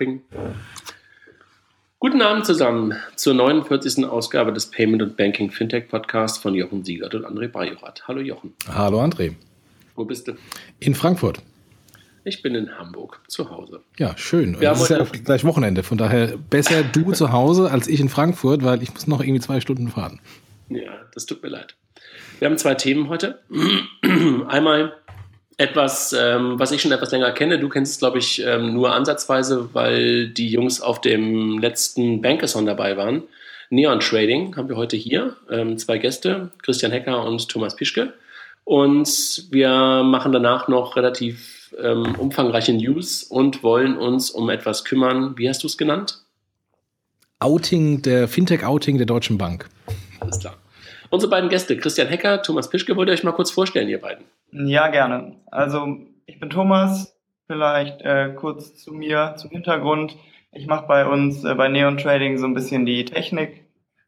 Ping. Guten Abend zusammen zur 49. Ausgabe des Payment und Banking Fintech Podcasts von Jochen Siegert und André Bajorat. Hallo Jochen. Hallo André. Wo bist du? In Frankfurt. Ich bin in Hamburg, zu Hause. Ja, schön. Wir das ist ja gleich Wochenende. Von daher besser du zu Hause als ich in Frankfurt, weil ich muss noch irgendwie zwei Stunden fahren. Ja, das tut mir leid. Wir haben zwei Themen heute. Einmal etwas, ähm, was ich schon etwas länger kenne. Du kennst es, glaube ich, ähm, nur ansatzweise, weil die Jungs auf dem letzten Bankathon dabei waren. Neon Trading haben wir heute hier. Ähm, zwei Gäste, Christian Hecker und Thomas Pischke. Und wir machen danach noch relativ ähm, umfangreiche News und wollen uns um etwas kümmern. Wie hast du es genannt? Outing, der Fintech-Outing der Deutschen Bank. Alles klar. Unsere beiden Gäste, Christian Hecker, Thomas Pischke, wollt ihr euch mal kurz vorstellen, ihr beiden? Ja, gerne. Also ich bin Thomas, vielleicht äh, kurz zu mir, zum Hintergrund. Ich mache bei uns äh, bei Neon Trading so ein bisschen die Technik,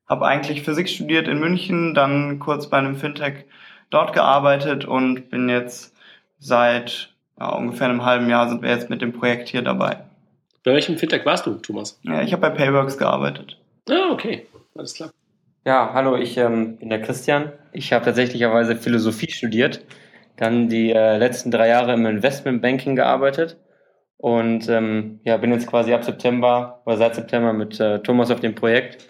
habe eigentlich Physik studiert in München, dann kurz bei einem Fintech dort gearbeitet und bin jetzt seit ja, ungefähr einem halben Jahr sind wir jetzt mit dem Projekt hier dabei. Bei welchem Fintech warst du, Thomas? Ja, ich habe bei Payworks gearbeitet. Ah, okay, alles klar. Ja, hallo, ich ähm, bin der Christian. Ich habe tatsächlicherweise Philosophie studiert, dann die äh, letzten drei Jahre im Investmentbanking gearbeitet und ähm, ja, bin jetzt quasi ab September oder seit September mit äh, Thomas auf dem Projekt.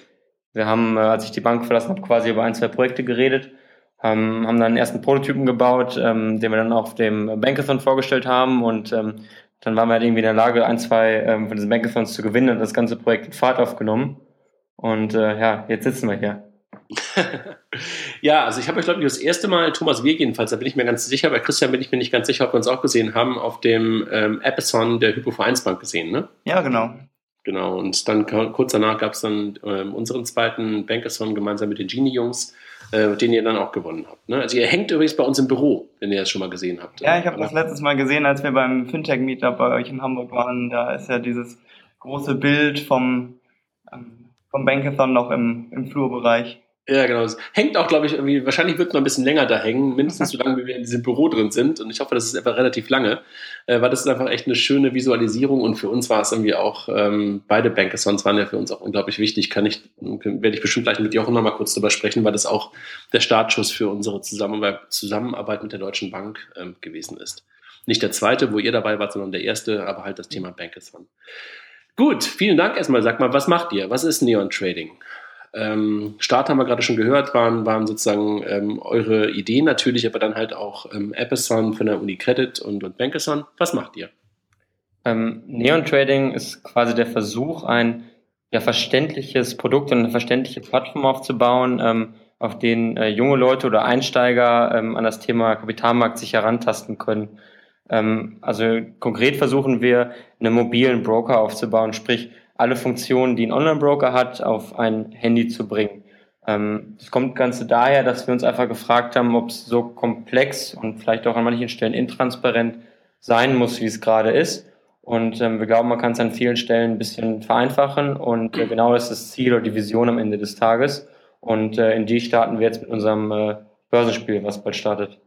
Wir haben, äh, als ich die Bank verlassen habe, quasi über ein, zwei Projekte geredet, haben, haben dann ersten Prototypen gebaut, ähm, den wir dann auf dem Bankathon vorgestellt haben und ähm, dann waren wir halt irgendwie in der Lage, ein, zwei ähm, von diesen Bankathons zu gewinnen und das ganze Projekt in Fahrt aufgenommen. Und äh, ja, jetzt sitzen wir hier. ja, also ich habe euch, glaube ich, das erste Mal, Thomas Wir jedenfalls, da bin ich mir ganz sicher, bei Christian bin ich mir nicht ganz sicher, ob wir uns auch gesehen haben, auf dem ähm, Episode der Hypovereinsbank gesehen, ne? Ja, genau. Genau, und dann kurz danach gab es dann ähm, unseren zweiten Bankathon gemeinsam mit den Genie-Jungs, äh, den ihr dann auch gewonnen habt. Ne? Also ihr hängt übrigens bei uns im Büro, wenn ihr das schon mal gesehen habt. Ja, ich habe das letztes Mal gesehen, als wir beim Fintech-Meetup bei euch in Hamburg waren. Da ist ja dieses große Bild vom ähm, vom Bankathon noch im, im Flurbereich. Ja, genau. Es hängt auch, glaube ich, irgendwie, wahrscheinlich wird es noch ein bisschen länger da hängen, mindestens so lange, wie wir in diesem Büro drin sind. Und ich hoffe, das ist einfach relativ lange, äh, weil das ist einfach echt eine schöne Visualisierung und für uns war es irgendwie auch, ähm, beide Bankathons waren ja für uns auch unglaublich wichtig. Kann ich, werde ich bestimmt gleich mit Jochen noch mal kurz drüber sprechen, weil das auch der Startschuss für unsere Zusammenarbeit, Zusammenarbeit mit der Deutschen Bank ähm, gewesen ist. Nicht der zweite, wo ihr dabei wart, sondern der erste, aber halt das Thema Bankathon. Gut, vielen Dank erstmal. Sag mal, was macht ihr? Was ist Neon Trading? Ähm, Start haben wir gerade schon gehört, waren, waren sozusagen ähm, eure Ideen natürlich, aber dann halt auch ähm, Appeson von der Uni Credit und, und Bankathon. Was macht ihr? Ähm, Neon Trading ist quasi der Versuch, ein ja, verständliches Produkt und eine verständliche Plattform aufzubauen, ähm, auf denen äh, junge Leute oder Einsteiger ähm, an das Thema Kapitalmarkt sich herantasten können. Ähm, also konkret versuchen wir, einen mobilen Broker aufzubauen, sprich alle Funktionen, die ein Online-Broker hat, auf ein Handy zu bringen. Ähm, das kommt Ganze daher, dass wir uns einfach gefragt haben, ob es so komplex und vielleicht auch an manchen Stellen intransparent sein muss, wie es gerade ist. Und ähm, wir glauben, man kann es an vielen Stellen ein bisschen vereinfachen und äh, genau das ist das Ziel oder die Vision am Ende des Tages. Und äh, in die starten wir jetzt mit unserem äh, Börsenspiel, was bald startet.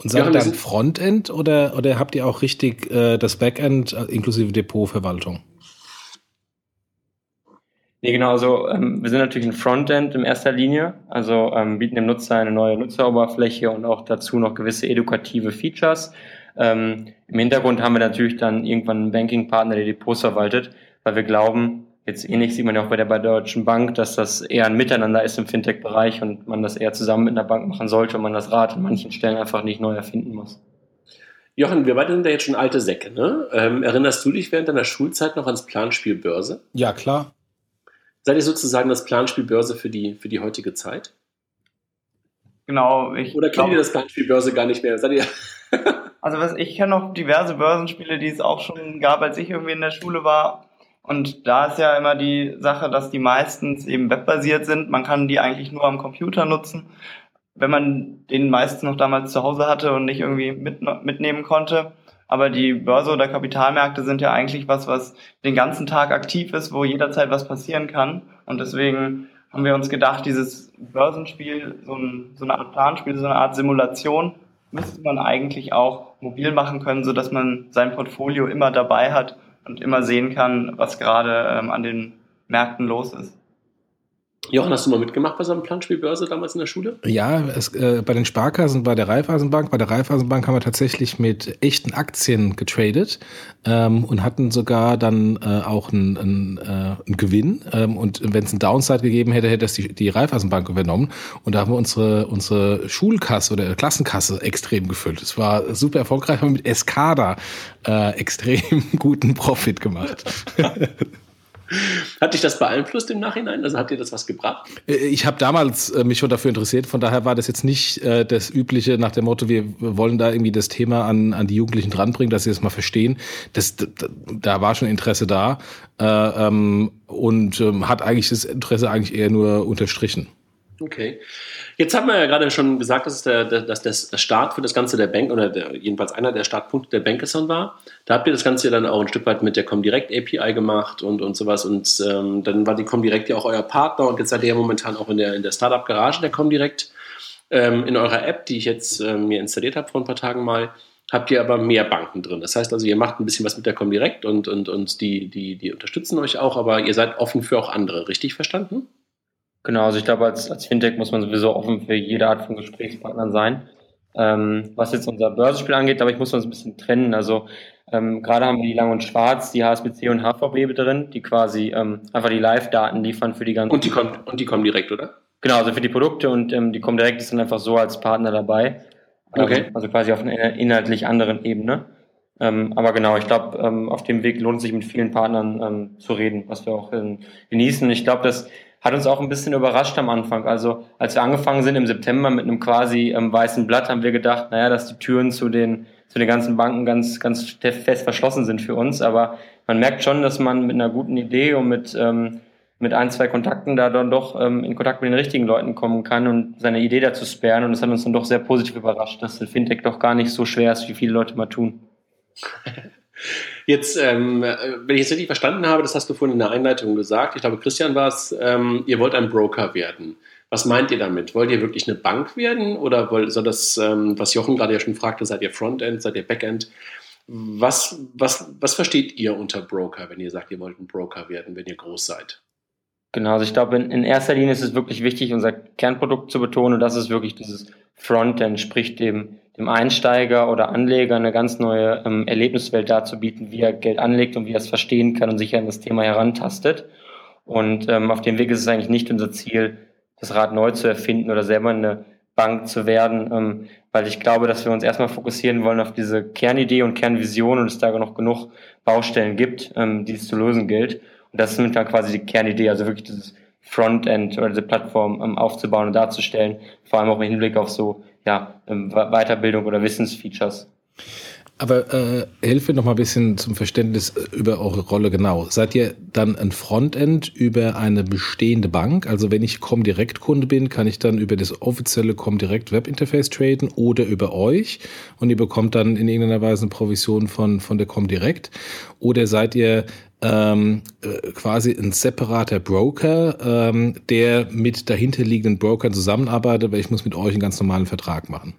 Und seid ihr dann Frontend oder, oder habt ihr auch richtig äh, das Backend äh, inklusive Depotverwaltung? Nee, genau, also ähm, wir sind natürlich ein Frontend in erster Linie, also ähm, bieten dem Nutzer eine neue Nutzeroberfläche und auch dazu noch gewisse edukative Features. Ähm, Im Hintergrund haben wir natürlich dann irgendwann einen Banking-Partner, der Depots verwaltet, weil wir glauben, Jetzt ähnlich sieht man ja auch bei der, bei der Deutschen Bank, dass das eher ein Miteinander ist im Fintech-Bereich und man das eher zusammen mit einer Bank machen sollte und man das Rad an manchen Stellen einfach nicht neu erfinden muss. Jochen, wir beide sind ja jetzt schon alte Säcke, ne? Ähm, erinnerst du dich während deiner Schulzeit noch ans Planspiel Börse? Ja, klar. Seid ihr sozusagen das Planspiel Börse für die, für die heutige Zeit? Genau. Ich Oder kennt ihr das Planspiel Börse gar nicht mehr? Seid ihr also was, ich kenne noch diverse Börsenspiele, die es auch schon gab, als ich irgendwie in der Schule war. Und da ist ja immer die Sache, dass die meistens eben webbasiert sind. Man kann die eigentlich nur am Computer nutzen. Wenn man den meistens noch damals zu Hause hatte und nicht irgendwie mit, mitnehmen konnte. Aber die Börse oder Kapitalmärkte sind ja eigentlich was, was den ganzen Tag aktiv ist, wo jederzeit was passieren kann. Und deswegen haben wir uns gedacht, dieses Börsenspiel, so, ein, so eine Art Planspiel, so eine Art Simulation, müsste man eigentlich auch mobil machen können, so dass man sein Portfolio immer dabei hat und immer sehen kann, was gerade ähm, an den Märkten los ist. Jochen, hast du mal mitgemacht bei so einem Planspielbörse damals in der Schule? Ja, es, äh, bei den Sparkassen, bei der Raiffeisenbank. Bei der Raiffeisenbank haben wir tatsächlich mit echten Aktien getradet ähm, und hatten sogar dann äh, auch einen, einen, äh, einen Gewinn. Ähm, und wenn es einen Downside gegeben hätte, hätte das die, die Raiffeisenbank übernommen. Und da haben wir unsere, unsere Schulkasse oder Klassenkasse extrem gefüllt. Es war super erfolgreich, haben mit Escada äh, extrem guten Profit gemacht. Hat dich das beeinflusst im Nachhinein? Also hat dir das was gebracht? Äh, ich habe damals äh, mich schon dafür interessiert, von daher war das jetzt nicht äh, das übliche nach dem Motto, wir wollen da irgendwie das Thema an, an die Jugendlichen dranbringen, dass sie das mal verstehen. Das, da, da war schon Interesse da äh, ähm, und ähm, hat eigentlich das Interesse eigentlich eher nur unterstrichen. Okay. Jetzt haben wir ja gerade schon gesagt, dass, der, dass der Start für das Ganze der Bank oder der, jedenfalls einer der Startpunkte der Bankathon war. Da habt ihr das Ganze ja dann auch ein Stück weit mit der Comdirect API gemacht und, und sowas. Und ähm, dann war die Comdirect ja auch euer Partner und jetzt seid ihr ja momentan auch in der, in der Startup-Garage der Comdirect. Ähm, in eurer App, die ich jetzt ähm, mir installiert habe vor ein paar Tagen mal, habt ihr aber mehr Banken drin. Das heißt also, ihr macht ein bisschen was mit der Comdirect und, und, und die, die, die unterstützen euch auch, aber ihr seid offen für auch andere. Richtig verstanden? Genau, also ich glaube, als, als Fintech muss man sowieso offen für jede Art von Gesprächspartnern sein. Ähm, was jetzt unser Börsenspiel angeht, aber ich muss uns ein bisschen trennen. Also ähm, gerade haben wir die Lang und Schwarz, die HSBC und HVB drin, die quasi ähm, einfach die Live-Daten liefern für die ganzen. Und die kommen, und die kommen direkt, oder? Genau, also für die Produkte und ähm, die kommen direkt, die sind einfach so als Partner dabei. Ähm, okay. also quasi auf einer inhaltlich anderen Ebene. Ähm, aber genau, ich glaube, auf dem Weg lohnt es sich mit vielen Partnern zu reden, was wir auch genießen. Ich glaube, dass hat uns auch ein bisschen überrascht am Anfang. Also als wir angefangen sind im September mit einem quasi ähm, weißen Blatt, haben wir gedacht, naja, dass die Türen zu den, zu den ganzen Banken ganz, ganz fest verschlossen sind für uns. Aber man merkt schon, dass man mit einer guten Idee und mit, ähm, mit ein, zwei Kontakten da dann doch ähm, in Kontakt mit den richtigen Leuten kommen kann und seine Idee dazu sperren. Und das hat uns dann doch sehr positiv überrascht, dass der Fintech doch gar nicht so schwer ist, wie viele Leute mal tun. Jetzt, ähm, wenn ich es richtig verstanden habe, das hast du vorhin in der Einleitung gesagt, ich glaube, Christian war es, ähm, ihr wollt ein Broker werden. Was meint ihr damit? Wollt ihr wirklich eine Bank werden oder wollt, soll das, ähm, was Jochen gerade ja schon fragte, seid ihr Frontend, seid ihr Backend? Was, was, was versteht ihr unter Broker, wenn ihr sagt, ihr wollt ein Broker werden, wenn ihr groß seid? Genau, also ich glaube, in, in erster Linie ist es wirklich wichtig, unser Kernprodukt zu betonen und das ist wirklich dieses Frontend, sprich dem dem Einsteiger oder Anleger eine ganz neue ähm, Erlebniswelt darzubieten, wie er Geld anlegt und wie er es verstehen kann und sich an das Thema herantastet. Und ähm, auf dem Weg ist es eigentlich nicht unser Ziel, das Rad neu zu erfinden oder selber eine Bank zu werden, ähm, weil ich glaube, dass wir uns erstmal fokussieren wollen auf diese Kernidee und Kernvision und es da noch genug Baustellen gibt, ähm, die es zu lösen gilt. Und das ist dann quasi die Kernidee, also wirklich dieses Frontend oder diese Plattform ähm, aufzubauen und darzustellen, vor allem auch im Hinblick auf so ja, ähm, Weiterbildung oder Wissensfeatures. Aber äh, hilf mir noch mal ein bisschen zum Verständnis äh, über eure Rolle genau. Seid ihr dann ein Frontend über eine bestehende Bank? Also wenn ich Comdirect-Kunde bin, kann ich dann über das offizielle Comdirect Webinterface traden oder über euch und ihr bekommt dann in irgendeiner Weise eine Provision von, von der Comdirect? Oder seid ihr ähm, äh, quasi ein separater Broker, ähm, der mit dahinterliegenden Brokern zusammenarbeitet, weil ich muss mit euch einen ganz normalen Vertrag machen.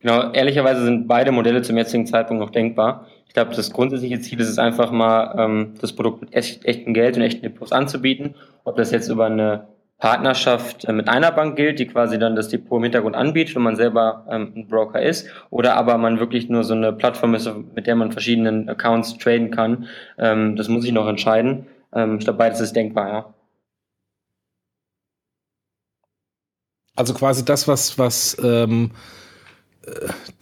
Genau, ehrlicherweise sind beide Modelle zum jetzigen Zeitpunkt noch denkbar. Ich glaube, das grundsätzliche Ziel ist es einfach mal, ähm, das Produkt mit echt, echtem Geld und echten Depots anzubieten. Ob das jetzt über eine Partnerschaft äh, mit einer Bank gilt, die quasi dann das Depot im Hintergrund anbietet und man selber ähm, ein Broker ist, oder aber man wirklich nur so eine Plattform ist, mit der man verschiedenen Accounts traden kann. Ähm, das muss ich noch entscheiden. Ähm, ich glaube, beides ist denkbar, ja. Also quasi das, was, was ähm,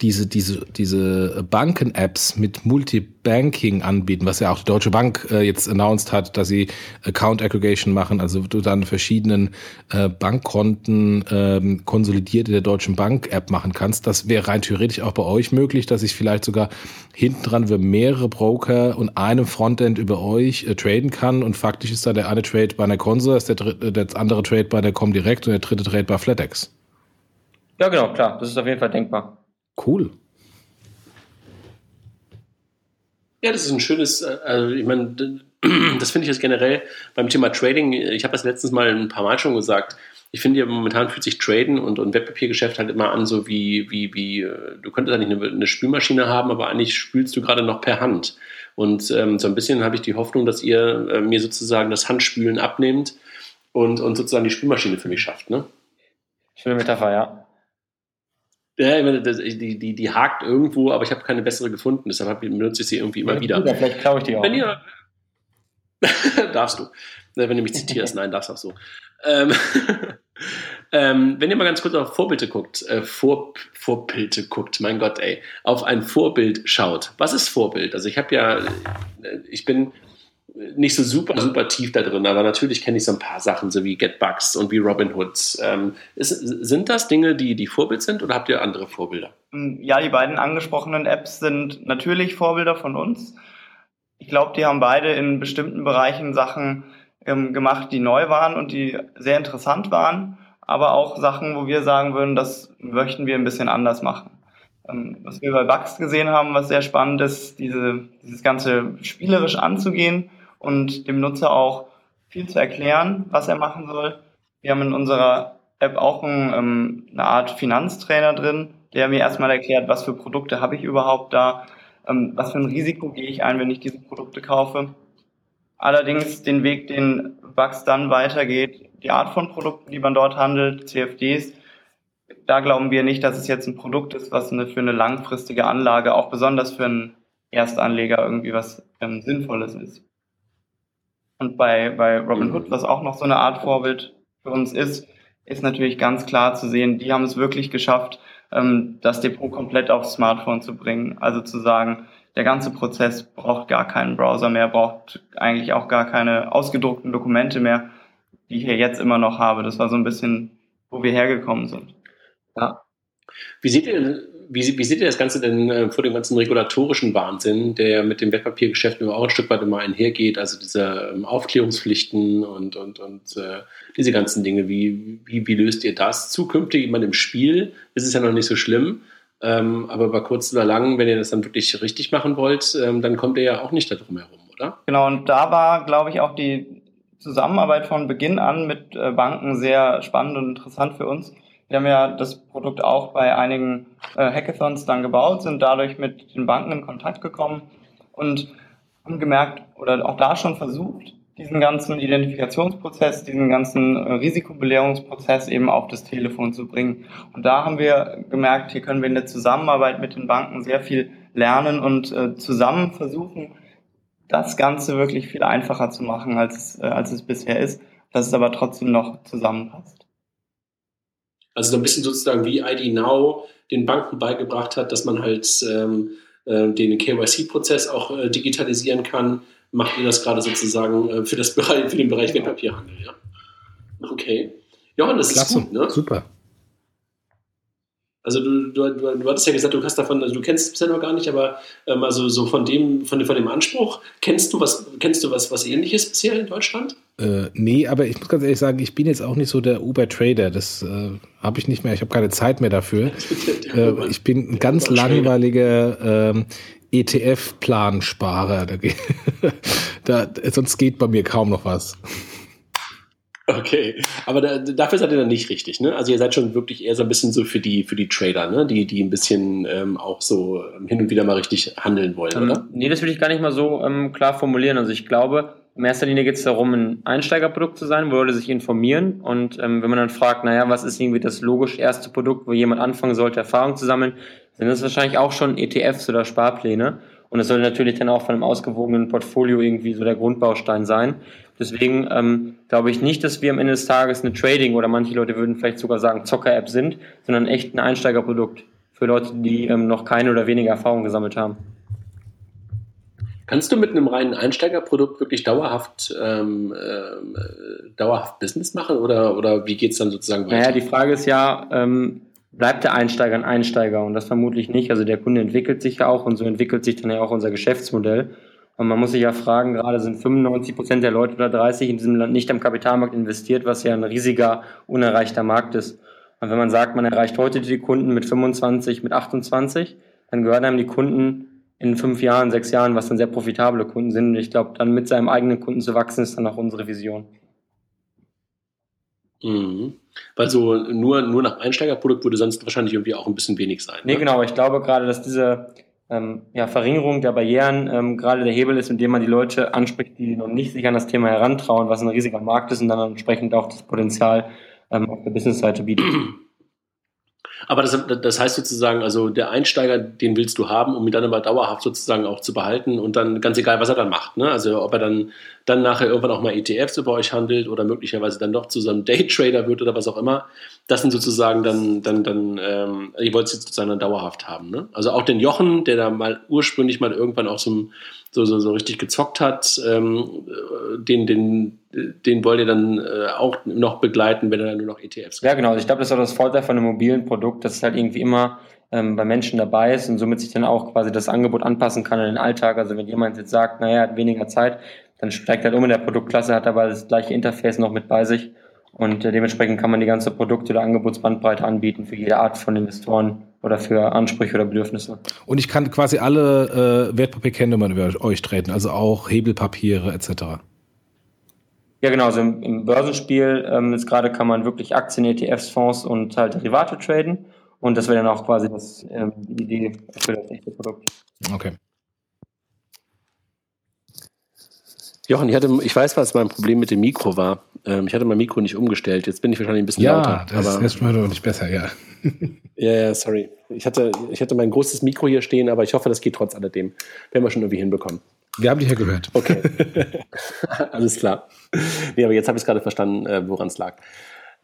diese, diese, diese Banken-Apps mit Multibanking anbieten, was ja auch die Deutsche Bank äh, jetzt announced hat, dass sie Account Aggregation machen, also du dann verschiedenen äh, Bankkonten ähm, konsolidiert in der Deutschen Bank-App machen kannst. Das wäre rein theoretisch auch bei euch möglich, dass ich vielleicht sogar hinten dran über mehrere Broker und einem Frontend über euch äh, traden kann und faktisch ist da der eine Trade bei einer Consor, ist der, dritte, der andere Trade bei der Comdirect und der dritte Trade bei FlatEx. Ja, genau, klar. Das ist auf jeden Fall denkbar. Cool. Ja, das ist ein schönes, äh, also ich meine, das finde ich jetzt generell beim Thema Trading, ich habe das letztens mal ein paar Mal schon gesagt, ich finde ja momentan fühlt sich Traden und, und Wertpapiergeschäft halt immer an, so wie, wie, wie, äh, du könntest eigentlich eine, eine Spülmaschine haben, aber eigentlich spülst du gerade noch per Hand. Und ähm, so ein bisschen habe ich die Hoffnung, dass ihr äh, mir sozusagen das Handspülen abnehmt und, und sozusagen die Spülmaschine für mich schafft. Ne? Schöne Metapher, ja. Ja, die, die, die hakt irgendwo, aber ich habe keine bessere gefunden, deshalb benutze ich sie irgendwie immer ja, wieder. Gut, vielleicht klaue ich die auch. Wenn ihr, darfst du. Wenn du mich zitierst, nein, darfst auch so. Ähm, ähm, wenn ihr mal ganz kurz auf Vorbilder guckt, äh, Vor, Vorbilder guckt, mein Gott, ey, auf ein Vorbild schaut. Was ist Vorbild? Also ich habe ja, äh, ich bin nicht so super, super tief da drin, aber natürlich kenne ich so ein paar Sachen, so wie GetBucks und wie Robinhood. Ähm, sind das Dinge, die, die Vorbild sind oder habt ihr andere Vorbilder? Ja, die beiden angesprochenen Apps sind natürlich Vorbilder von uns. Ich glaube, die haben beide in bestimmten Bereichen Sachen ähm, gemacht, die neu waren und die sehr interessant waren, aber auch Sachen, wo wir sagen würden, das möchten wir ein bisschen anders machen. Ähm, was wir bei Bugs gesehen haben, was sehr spannend ist, diese, dieses Ganze spielerisch anzugehen und dem Nutzer auch viel zu erklären, was er machen soll. Wir haben in unserer App auch ein, ähm, eine Art Finanztrainer drin, der mir erstmal erklärt, was für Produkte habe ich überhaupt da, ähm, was für ein Risiko gehe ich ein, wenn ich diese Produkte kaufe. Allerdings den Weg, den Bugs dann weitergeht, die Art von Produkten, die man dort handelt, CFDs, da glauben wir nicht, dass es jetzt ein Produkt ist, was eine, für eine langfristige Anlage, auch besonders für einen Erstanleger irgendwie was ähm, Sinnvolles ist. Und bei, bei Robinhood, was auch noch so eine Art Vorbild für uns ist, ist natürlich ganz klar zu sehen, die haben es wirklich geschafft, ähm, das Depot komplett aufs Smartphone zu bringen. Also zu sagen, der ganze Prozess braucht gar keinen Browser mehr, braucht eigentlich auch gar keine ausgedruckten Dokumente mehr, die ich hier jetzt immer noch habe. Das war so ein bisschen, wo wir hergekommen sind. Ja. Wie seht ihr, wie, wie seht ihr das Ganze denn äh, vor dem ganzen regulatorischen Wahnsinn, der mit dem Wertpapiergeschäft immer auch ein Stück weit immer einhergeht, also diese ähm, Aufklärungspflichten und, und, und äh, diese ganzen Dinge, wie, wie, wie löst ihr das? Zukünftig immer im Spiel ist es ja noch nicht so schlimm, ähm, aber bei kurz oder lang, wenn ihr das dann wirklich richtig machen wollt, ähm, dann kommt ihr ja auch nicht darum herum, oder? Genau, und da war, glaube ich, auch die Zusammenarbeit von Beginn an mit äh, Banken sehr spannend und interessant für uns. Wir haben ja das Produkt auch bei einigen äh, Hackathons dann gebaut, sind dadurch mit den Banken in Kontakt gekommen und haben gemerkt oder auch da schon versucht, diesen ganzen Identifikationsprozess, diesen ganzen äh, Risikobelehrungsprozess eben auf das Telefon zu bringen. Und da haben wir gemerkt, hier können wir in der Zusammenarbeit mit den Banken sehr viel lernen und äh, zusammen versuchen, das Ganze wirklich viel einfacher zu machen, als äh, als es bisher ist, dass es aber trotzdem noch zusammenpasst. Also so ein bisschen sozusagen wie ID Now den Banken beigebracht hat, dass man halt ähm, äh, den KYC-Prozess auch äh, digitalisieren kann, macht ihr das gerade sozusagen äh, für, das Bereich, für den Bereich genau. Wertpapierhandel, ja? Okay. Johann, das Klasse. ist gut, ne? Super. Also du, du, du, du hattest ja gesagt, du hast davon, also du kennst es bisher noch gar nicht, aber ähm, also so von dem, von dem, von dem Anspruch, kennst du was, kennst du was, was ähnliches bisher in Deutschland? Äh, nee, aber ich muss ganz ehrlich sagen, ich bin jetzt auch nicht so der Uber-Trader. Das äh, habe ich nicht mehr, ich habe keine Zeit mehr dafür. äh, ich bin ein ganz langweiliger ähm, ETF-Plansparer. Da, da, sonst geht bei mir kaum noch was. Okay, aber da, dafür seid ihr dann nicht richtig, ne? Also ihr seid schon wirklich eher so ein bisschen so für die für die Trader, ne? Die die ein bisschen ähm, auch so hin und wieder mal richtig handeln wollen, ähm, oder? Nee, das würde ich gar nicht mal so ähm, klar formulieren. Also ich glaube, in erster Linie geht es darum, ein Einsteigerprodukt zu sein, wo Leute sich informieren. Und ähm, wenn man dann fragt, naja, was ist irgendwie das logisch erste Produkt, wo jemand anfangen sollte, Erfahrung zu sammeln, sind das wahrscheinlich auch schon ETFs oder Sparpläne. Und es soll natürlich dann auch von einem ausgewogenen Portfolio irgendwie so der Grundbaustein sein. Deswegen ähm, glaube ich nicht, dass wir am Ende des Tages eine Trading oder manche Leute würden vielleicht sogar sagen Zocker-App sind, sondern echt ein Einsteigerprodukt für Leute, die ähm, noch keine oder weniger Erfahrung gesammelt haben. Kannst du mit einem reinen Einsteigerprodukt wirklich dauerhaft, ähm, äh, dauerhaft Business machen oder, oder wie geht es dann sozusagen weiter? Naja, die Frage ist ja, ähm, bleibt der Einsteiger ein Einsteiger? Und das vermutlich nicht. Also der Kunde entwickelt sich ja auch und so entwickelt sich dann ja auch unser Geschäftsmodell. Und man muss sich ja fragen, gerade sind 95 Prozent der Leute oder 30 in diesem Land nicht am Kapitalmarkt investiert, was ja ein riesiger, unerreichter Markt ist. Und wenn man sagt, man erreicht heute die Kunden mit 25, mit 28, dann gehören einem die Kunden in fünf Jahren, sechs Jahren, was dann sehr profitable Kunden sind. Und ich glaube, dann mit seinem eigenen Kunden zu wachsen, ist dann auch unsere Vision. Mhm. Weil so nur, nur nach Einsteigerprodukt würde sonst wahrscheinlich irgendwie auch ein bisschen wenig sein. Ne? Nee, genau. Ich glaube gerade, dass diese ähm, ja, Verringerung der Barrieren ähm, gerade der Hebel ist, indem man die Leute anspricht, die noch nicht sich an das Thema herantrauen, was ein riesiger Markt ist und dann entsprechend auch das Potenzial ähm, auf der Business-Seite bietet. Aber das, das heißt sozusagen, also der Einsteiger, den willst du haben, um ihn dann aber dauerhaft sozusagen auch zu behalten und dann ganz egal, was er dann macht. Ne? Also ob er dann, dann nachher irgendwann auch mal ETFs über euch handelt oder möglicherweise dann doch zu so einem Daytrader wird oder was auch immer. Das sind sozusagen dann, dann, dann, ähm, ihr wollt es sozusagen dann dauerhaft haben. Ne? Also auch den Jochen, der da mal ursprünglich mal irgendwann auch so, so, so, so richtig gezockt hat, ähm, den, den, den wollt ihr dann äh, auch noch begleiten, wenn er dann nur noch ETFs hat. Ja, genau. Also ich glaube, das ist auch das Vorteil von einem mobilen Produkt, dass es halt irgendwie immer ähm, bei Menschen dabei ist und somit sich dann auch quasi das Angebot anpassen kann an den Alltag. Also wenn jemand jetzt sagt, naja, er hat weniger Zeit, dann steigt er halt um in der Produktklasse, hat aber das gleiche Interface noch mit bei sich und äh, dementsprechend kann man die ganze Produkt- oder Angebotsbandbreite anbieten für jede Art von Investoren oder für Ansprüche oder Bedürfnisse. Und ich kann quasi alle äh, Wertpapierkennnummern über euch treten, also auch Hebelpapiere etc. Ja, genau. Also im, im Börsenspiel ähm, jetzt gerade kann man wirklich Aktien, ETFs, Fonds und halt Derivate traden. Und das wäre dann auch quasi das, ähm, die Idee für das echte Produkt. Okay. Jochen, ich, hatte, ich weiß, was mein Problem mit dem Mikro war. Ähm, ich hatte mein Mikro nicht umgestellt. Jetzt bin ich wahrscheinlich ein bisschen ja, lauter. Ja, das ist mal nicht besser, ja. ja, ja, sorry. Ich hatte, ich hatte mein großes Mikro hier stehen, aber ich hoffe, das geht trotz alledem. Werden wir schon irgendwie hinbekommen. Wir haben dich ja gehört. Okay. Alles klar. Nee, aber jetzt habe ich es gerade verstanden, äh, woran es lag.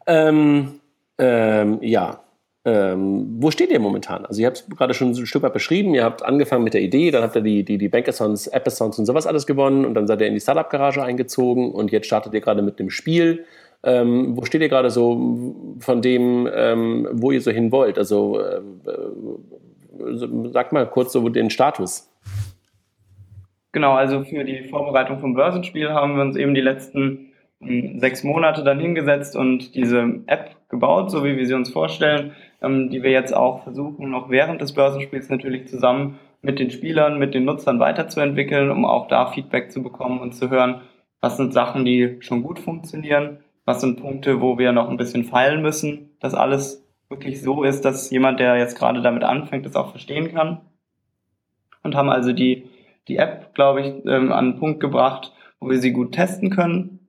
Ähm, ähm, ja, ähm, wo steht ihr momentan? Also ihr habt es gerade schon ein Stück weit beschrieben, ihr habt angefangen mit der Idee, dann habt ihr die, die, die Bankathons, Appathons und sowas alles gewonnen und dann seid ihr in die Startup-Garage eingezogen und jetzt startet ihr gerade mit dem Spiel. Ähm, wo steht ihr gerade so von dem, ähm, wo ihr so hin wollt? Also äh, äh, sag mal kurz so den Status. Genau, also für die Vorbereitung vom Börsenspiel haben wir uns eben die letzten ähm, sechs Monate dann hingesetzt und diese App gebaut, so wie wir sie uns vorstellen, ähm, die wir jetzt auch versuchen, noch während des Börsenspiels natürlich zusammen mit den Spielern, mit den Nutzern weiterzuentwickeln, um auch da Feedback zu bekommen und zu hören, was sind Sachen, die schon gut funktionieren, was sind Punkte, wo wir noch ein bisschen feilen müssen, dass alles wirklich so ist, dass jemand, der jetzt gerade damit anfängt, es auch verstehen kann. Und haben also die, die App, glaube ich, ähm, an einen Punkt gebracht, wo wir sie gut testen können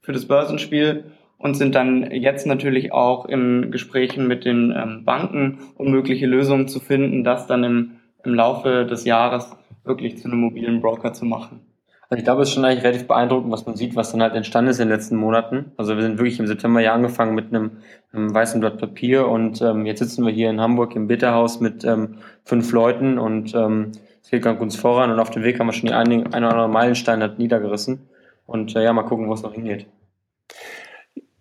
für das Börsenspiel und sind dann jetzt natürlich auch in Gesprächen mit den ähm, Banken, um mögliche Lösungen zu finden, das dann im, im Laufe des Jahres wirklich zu einem mobilen Broker zu machen. Also ich glaube, es ist schon eigentlich relativ beeindruckend, was man sieht, was dann halt entstanden ist in den letzten Monaten. Also wir sind wirklich im September ja angefangen mit einem, einem weißen Blatt Papier und ähm, jetzt sitzen wir hier in Hamburg im Bitterhaus mit ähm, fünf Leuten und ähm, geht ganz gut voran und auf dem Weg haben wir schon die einen, einen oder anderen Meilenstein halt niedergerissen. Und äh, ja, mal gucken, wo es noch hingeht.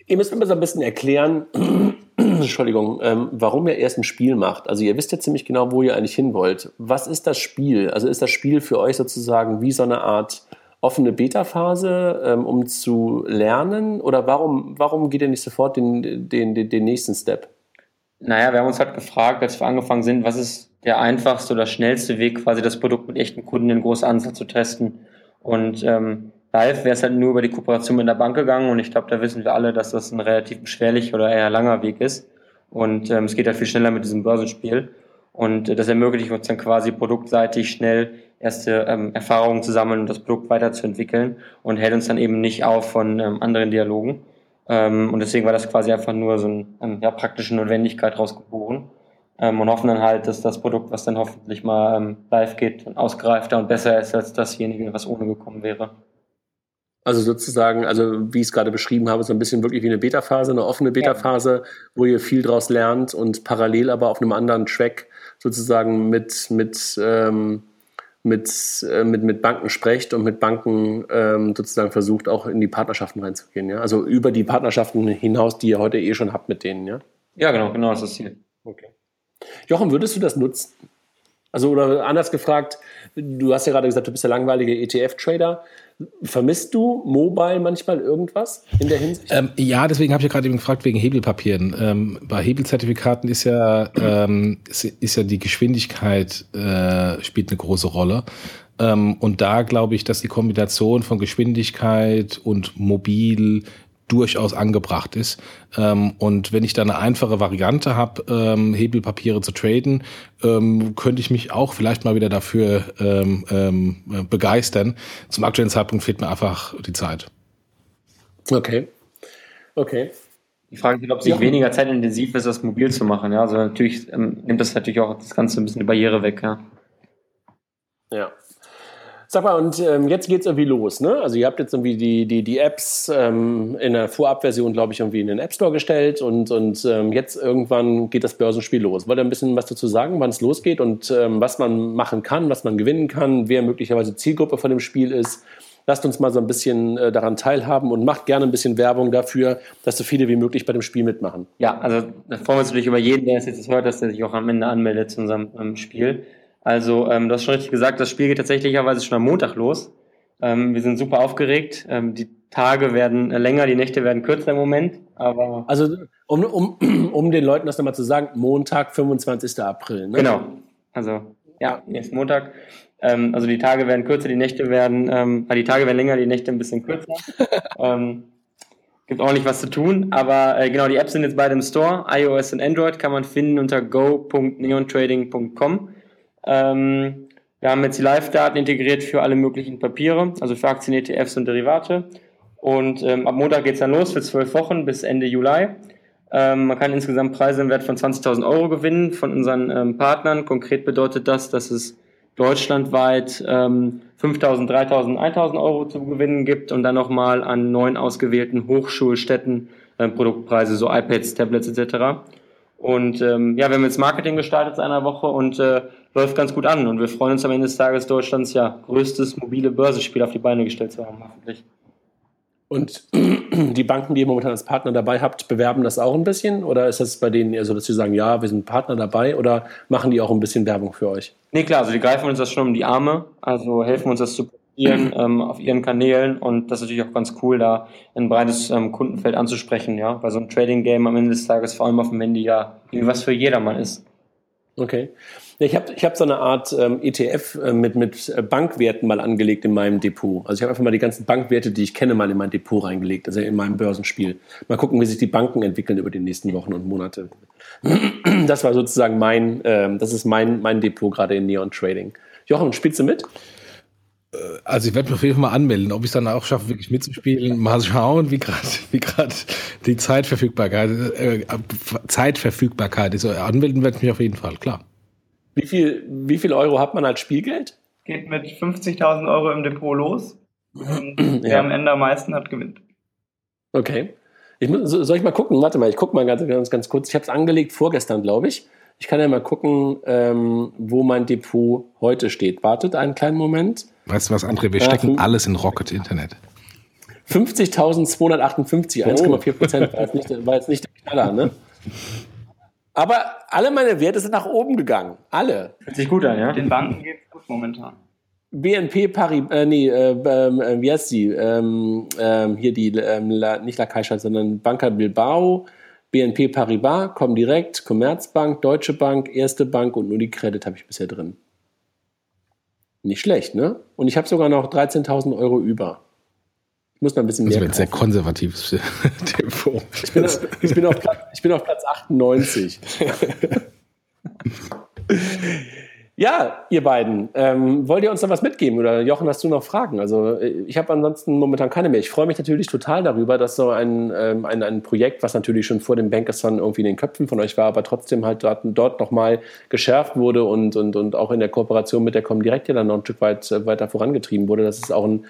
Ihr müsst mir so ein bisschen erklären, Entschuldigung, ähm, warum ihr erst ein Spiel macht. Also ihr wisst ja ziemlich genau, wo ihr eigentlich hin wollt. Was ist das Spiel? Also ist das Spiel für euch sozusagen wie so eine Art offene Beta-Phase, ähm, um zu lernen? Oder warum, warum geht ihr nicht sofort den, den, den, den nächsten Step? Naja, wir haben uns halt gefragt, als wir angefangen sind, was ist der einfachste oder schnellste Weg, quasi das Produkt mit echten Kunden in großer Anzahl zu testen. Und ähm, Live wäre es halt nur über die Kooperation mit der Bank gegangen und ich glaube, da wissen wir alle, dass das ein relativ beschwerlich oder eher langer Weg ist. Und ähm, es geht halt viel schneller mit diesem Börsenspiel. Und äh, das ermöglicht uns dann quasi produktseitig schnell erste ähm, Erfahrungen zu sammeln und das Produkt weiterzuentwickeln und hält uns dann eben nicht auf von ähm, anderen Dialogen. Ähm, und deswegen war das quasi einfach nur so eine ähm, ja, praktische Notwendigkeit rausgeboren. Ähm, und hoffen dann halt, dass das Produkt, was dann hoffentlich mal ähm, live geht, ausgereifter und besser ist als dasjenige, was ohne gekommen wäre. Also sozusagen, also wie ich es gerade beschrieben habe, so ein bisschen wirklich wie eine Beta-Phase, eine offene Beta-Phase, ja. wo ihr viel draus lernt und parallel aber auf einem anderen Track sozusagen mit, mit, ähm, mit, äh, mit, mit Banken sprecht und mit Banken ähm, sozusagen versucht, auch in die Partnerschaften reinzugehen. Ja? Also über die Partnerschaften hinaus, die ihr heute eh schon habt mit denen, ja? Ja, genau, genau das ist das Ziel. Jochen, würdest du das nutzen? Also, oder anders gefragt, du hast ja gerade gesagt, du bist der langweilige ETF-Trader. Vermisst du Mobile manchmal irgendwas in der Hinsicht? Ähm, ja, deswegen habe ich ja gerade eben gefragt wegen Hebelpapieren. Ähm, bei Hebelzertifikaten ist ja, ähm, ist, ist, ja die Geschwindigkeit äh, spielt eine große Rolle. Ähm, und da glaube ich, dass die Kombination von Geschwindigkeit und mobil durchaus angebracht ist. Ähm, und wenn ich da eine einfache Variante habe, ähm, Hebelpapiere zu traden, ähm, könnte ich mich auch vielleicht mal wieder dafür ähm, ähm, begeistern. Zum aktuellen Zeitpunkt fehlt mir einfach die Zeit. Okay. Okay. Die Frage ist, ob es nicht ja. weniger zeitintensiv ist, das mobil zu machen. Ja, also natürlich ähm, nimmt das natürlich auch das Ganze ein bisschen die Barriere weg. Ja. Ja. Sag mal, und ähm, jetzt geht's irgendwie los, ne? Also ihr habt jetzt irgendwie die, die, die Apps ähm, in der Vorabversion, glaube ich, irgendwie in den App Store gestellt und, und ähm, jetzt irgendwann geht das Börsenspiel los. Wollt ihr ein bisschen was dazu sagen, wann es losgeht und ähm, was man machen kann, was man gewinnen kann, wer möglicherweise Zielgruppe von dem Spiel ist? Lasst uns mal so ein bisschen äh, daran teilhaben und macht gerne ein bisschen Werbung dafür, dass so viele wie möglich bei dem Spiel mitmachen. Ja, also da freuen wir uns natürlich über jeden, der es jetzt hört, dass der sich auch am Ende anmeldet zu unserem ähm, Spiel. Also, ähm, du hast schon richtig gesagt, das Spiel geht tatsächlicherweise schon am Montag los. Ähm, wir sind super aufgeregt. Ähm, die Tage werden länger, die Nächte werden kürzer im Moment. Aber also, um, um, um den Leuten das nochmal zu sagen, Montag, 25. April. Ne? Genau. Also, ja, nächsten Montag. Ähm, also, die Tage werden kürzer, die Nächte werden, ähm, die Tage werden länger, die Nächte ein bisschen kürzer. ähm, gibt ordentlich was zu tun, aber äh, genau, die Apps sind jetzt beide im Store. iOS und Android kann man finden unter go.neontrading.com. Ähm, wir haben jetzt die Live-Daten integriert für alle möglichen Papiere, also für Aktien, ETFs und Derivate. Und ähm, ab Montag geht es dann los für zwölf Wochen bis Ende Juli. Ähm, man kann insgesamt Preise im Wert von 20.000 Euro gewinnen von unseren ähm, Partnern. Konkret bedeutet das, dass es deutschlandweit ähm, 5.000, 3.000, 1.000 Euro zu gewinnen gibt und dann nochmal an neun ausgewählten Hochschulstätten äh, Produktpreise, so iPads, Tablets etc. Und ähm, ja, wir haben jetzt Marketing gestartet in einer Woche und äh, läuft ganz gut an. Und wir freuen uns am Ende des Tages Deutschlands ja größtes mobile Börsenspiel auf die Beine gestellt zu haben, hoffentlich. Und die Banken, die ihr momentan als Partner dabei habt, bewerben das auch ein bisschen? Oder ist das bei denen eher so, dass sie sagen, ja, wir sind Partner dabei? Oder machen die auch ein bisschen Werbung für euch? Nee, klar, also die greifen uns das schon um die Arme, also helfen uns das zu probieren ähm, auf ihren Kanälen. Und das ist natürlich auch ganz cool, da ein breites ähm, Kundenfeld anzusprechen, ja, weil so ein Trading-Game am Ende des Tages vor allem auf dem Handy ja was für jedermann ist. Okay. Ich habe ich hab so eine Art ähm, ETF äh, mit, mit Bankwerten mal angelegt in meinem Depot. Also ich habe einfach mal die ganzen Bankwerte, die ich kenne, mal in mein Depot reingelegt, also in meinem Börsenspiel. Mal gucken, wie sich die Banken entwickeln über die nächsten Wochen und Monate. Das war sozusagen mein, ähm, das ist mein, mein Depot gerade in Neon Trading. Jochen, spielst du mit? Äh, also ich werde mich auf jeden Fall mal anmelden, ob ich es dann auch schaffe, wirklich mitzuspielen. Mal schauen, wie gerade wie die Zeitverfügbarkeit, äh, Zeitverfügbarkeit ist. Anmelden werde ich mich auf jeden Fall, klar. Wie viel, wie viel Euro hat man als Spielgeld? Geht mit 50.000 Euro im Depot los. Und wer am Ende am meisten hat, gewinnt. Okay. Ich muss, soll ich mal gucken? Warte mal, ich gucke mal ganz, ganz, ganz kurz. Ich habe es angelegt vorgestern, glaube ich. Ich kann ja mal gucken, ähm, wo mein Depot heute steht. Wartet einen kleinen Moment. Weißt du was, André? Wir stecken äh, alles in Rocket Internet. 50.258, 1,4 Prozent. War, jetzt nicht, war jetzt nicht der Knaller, ne? Aber alle meine Werte sind nach oben gegangen. Alle. Hört sich gut an, ja? Den Banken geht es gut momentan. BNP Paribas, äh, nee, äh, äh, wie heißt sie? Ähm, ähm, hier die, ähm, La, nicht La Caixa, sondern Banca Bilbao, BNP Paribas, Comdirect, Commerzbank, Deutsche Bank, Erste Bank und Unicredit habe ich bisher drin. Nicht schlecht, ne? Und ich habe sogar noch 13.000 Euro über. Ich muss noch ein bisschen mehr. Das ist ein sehr konservatives Depot. Ich bin, ich, bin auf Platz, ich bin auf Platz 98. ja, ihr beiden, ähm, wollt ihr uns noch was mitgeben? Oder Jochen, hast du noch Fragen? Also ich habe ansonsten momentan keine mehr. Ich freue mich natürlich total darüber, dass so ein, ähm, ein, ein Projekt, was natürlich schon vor dem Bankerson irgendwie in den Köpfen von euch war, aber trotzdem halt dort, dort nochmal geschärft wurde und, und, und auch in der Kooperation mit der Comdirect ja dann noch ein Stück weit äh, weiter vorangetrieben wurde. Das ist auch ein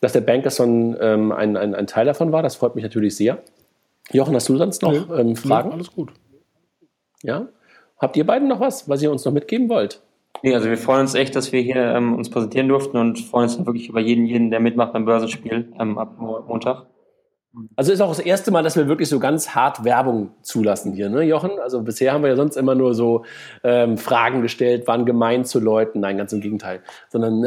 dass der Bankerson ähm, ein, ein, ein, Teil davon war. Das freut mich natürlich sehr. Jochen, hast du sonst noch nee, ähm, Fragen? Nee, alles gut. Ja. Habt ihr beiden noch was, was ihr uns noch mitgeben wollt? Nee, also wir freuen uns echt, dass wir hier ähm, uns präsentieren durften und freuen uns wirklich über jeden, jeden, der mitmacht beim Börsenspiel ähm, ab Montag. Also ist auch das erste Mal, dass wir wirklich so ganz hart Werbung zulassen hier, ne, Jochen? Also bisher haben wir ja sonst immer nur so ähm, Fragen gestellt, waren gemein zu Leuten. Nein, ganz im Gegenteil. Sondern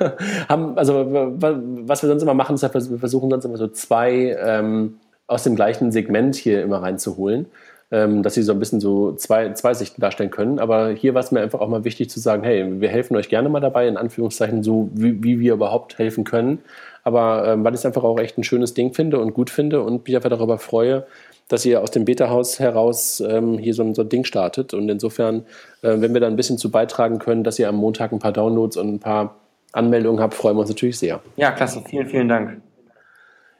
haben, also was wir sonst immer machen, ist, wir versuchen sonst immer so zwei ähm, aus dem gleichen Segment hier immer reinzuholen. Ähm, dass sie so ein bisschen so zwei, zwei Sichten darstellen können. Aber hier war es mir einfach auch mal wichtig zu sagen, hey, wir helfen euch gerne mal dabei, in Anführungszeichen, so wie, wie wir überhaupt helfen können. Aber ähm, weil ich es einfach auch echt ein schönes Ding finde und gut finde und mich einfach darüber freue, dass ihr aus dem Beta-Haus heraus ähm, hier so ein, so ein, Ding startet. Und insofern, äh, wenn wir da ein bisschen zu beitragen können, dass ihr am Montag ein paar Downloads und ein paar Anmeldungen habt, freuen wir uns natürlich sehr. Ja, klasse. Vielen, vielen Dank.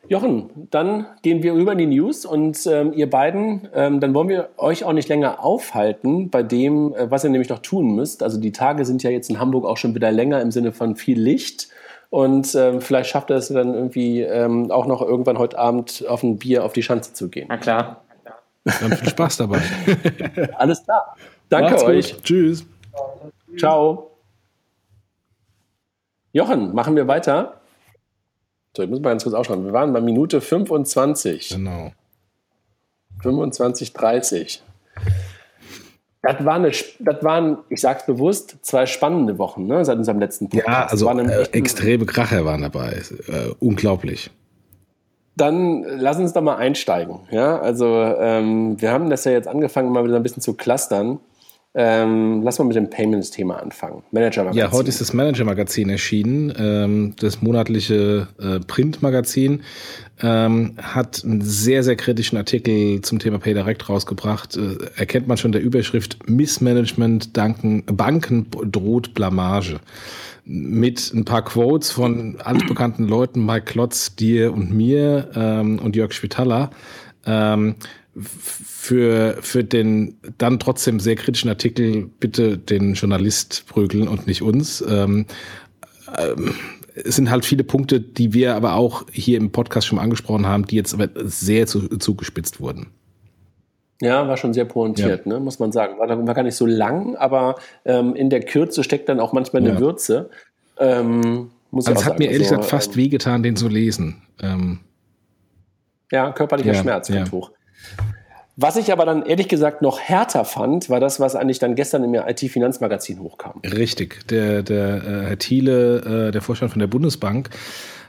Jochen, dann gehen wir rüber in die News und ähm, ihr beiden, ähm, dann wollen wir euch auch nicht länger aufhalten bei dem, äh, was ihr nämlich noch tun müsst. Also die Tage sind ja jetzt in Hamburg auch schon wieder länger im Sinne von viel Licht. Und ähm, vielleicht schafft er es dann irgendwie ähm, auch noch irgendwann heute Abend auf ein Bier auf die Schanze zu gehen. Na klar. Dann viel Spaß dabei. Alles klar. Danke Macht's euch. Gut. Tschüss. Ciao. Jochen, machen wir weiter? So, ich muss mal ganz kurz ausschauen. Wir waren bei Minute 25. Genau. 25, 30. Das, war eine, das waren, ich sag's bewusst, zwei spannende Wochen ne, seit unserem letzten Podcast. Ja, also äh, extreme Kracher waren dabei. Äh, unglaublich. Dann lass uns doch mal einsteigen. Ja, also ähm, wir haben das ja jetzt angefangen, mal wieder ein bisschen zu clustern. Ähm, lass mal mit dem Payments-Thema anfangen. Manager-Magazin. Ja, heute ist das Manager-Magazin erschienen, ähm, das monatliche äh, Print-Magazin. Ähm, hat einen sehr, sehr kritischen Artikel zum Thema PayDirect rausgebracht. Äh, erkennt man schon der Überschrift Missmanagement, danken, Banken droht Blamage. Mit ein paar Quotes von altbekannten Leuten, Mike Klotz, dir und mir ähm, und Jörg Spitaler. Ähm, für, für den dann trotzdem sehr kritischen Artikel bitte den Journalist prügeln und nicht uns. Ähm, ähm, es sind halt viele Punkte, die wir aber auch hier im Podcast schon angesprochen haben, die jetzt aber sehr zu, zugespitzt wurden. Ja, war schon sehr pointiert, ja. ne, muss man sagen. War, war gar nicht so lang, aber ähm, in der Kürze steckt dann auch manchmal eine ja. Würze. Ähm, muss also es hat sagen. mir ehrlich also, gesagt fast ähm, wehgetan, den zu lesen. Ähm, ja, körperlicher ja, Schmerz kommt hoch. Was ich aber dann ehrlich gesagt noch härter fand, war das, was eigentlich dann gestern im IT-Finanzmagazin hochkam. Richtig. Der, der äh, Herr Thiele, äh, der Vorstand von der Bundesbank,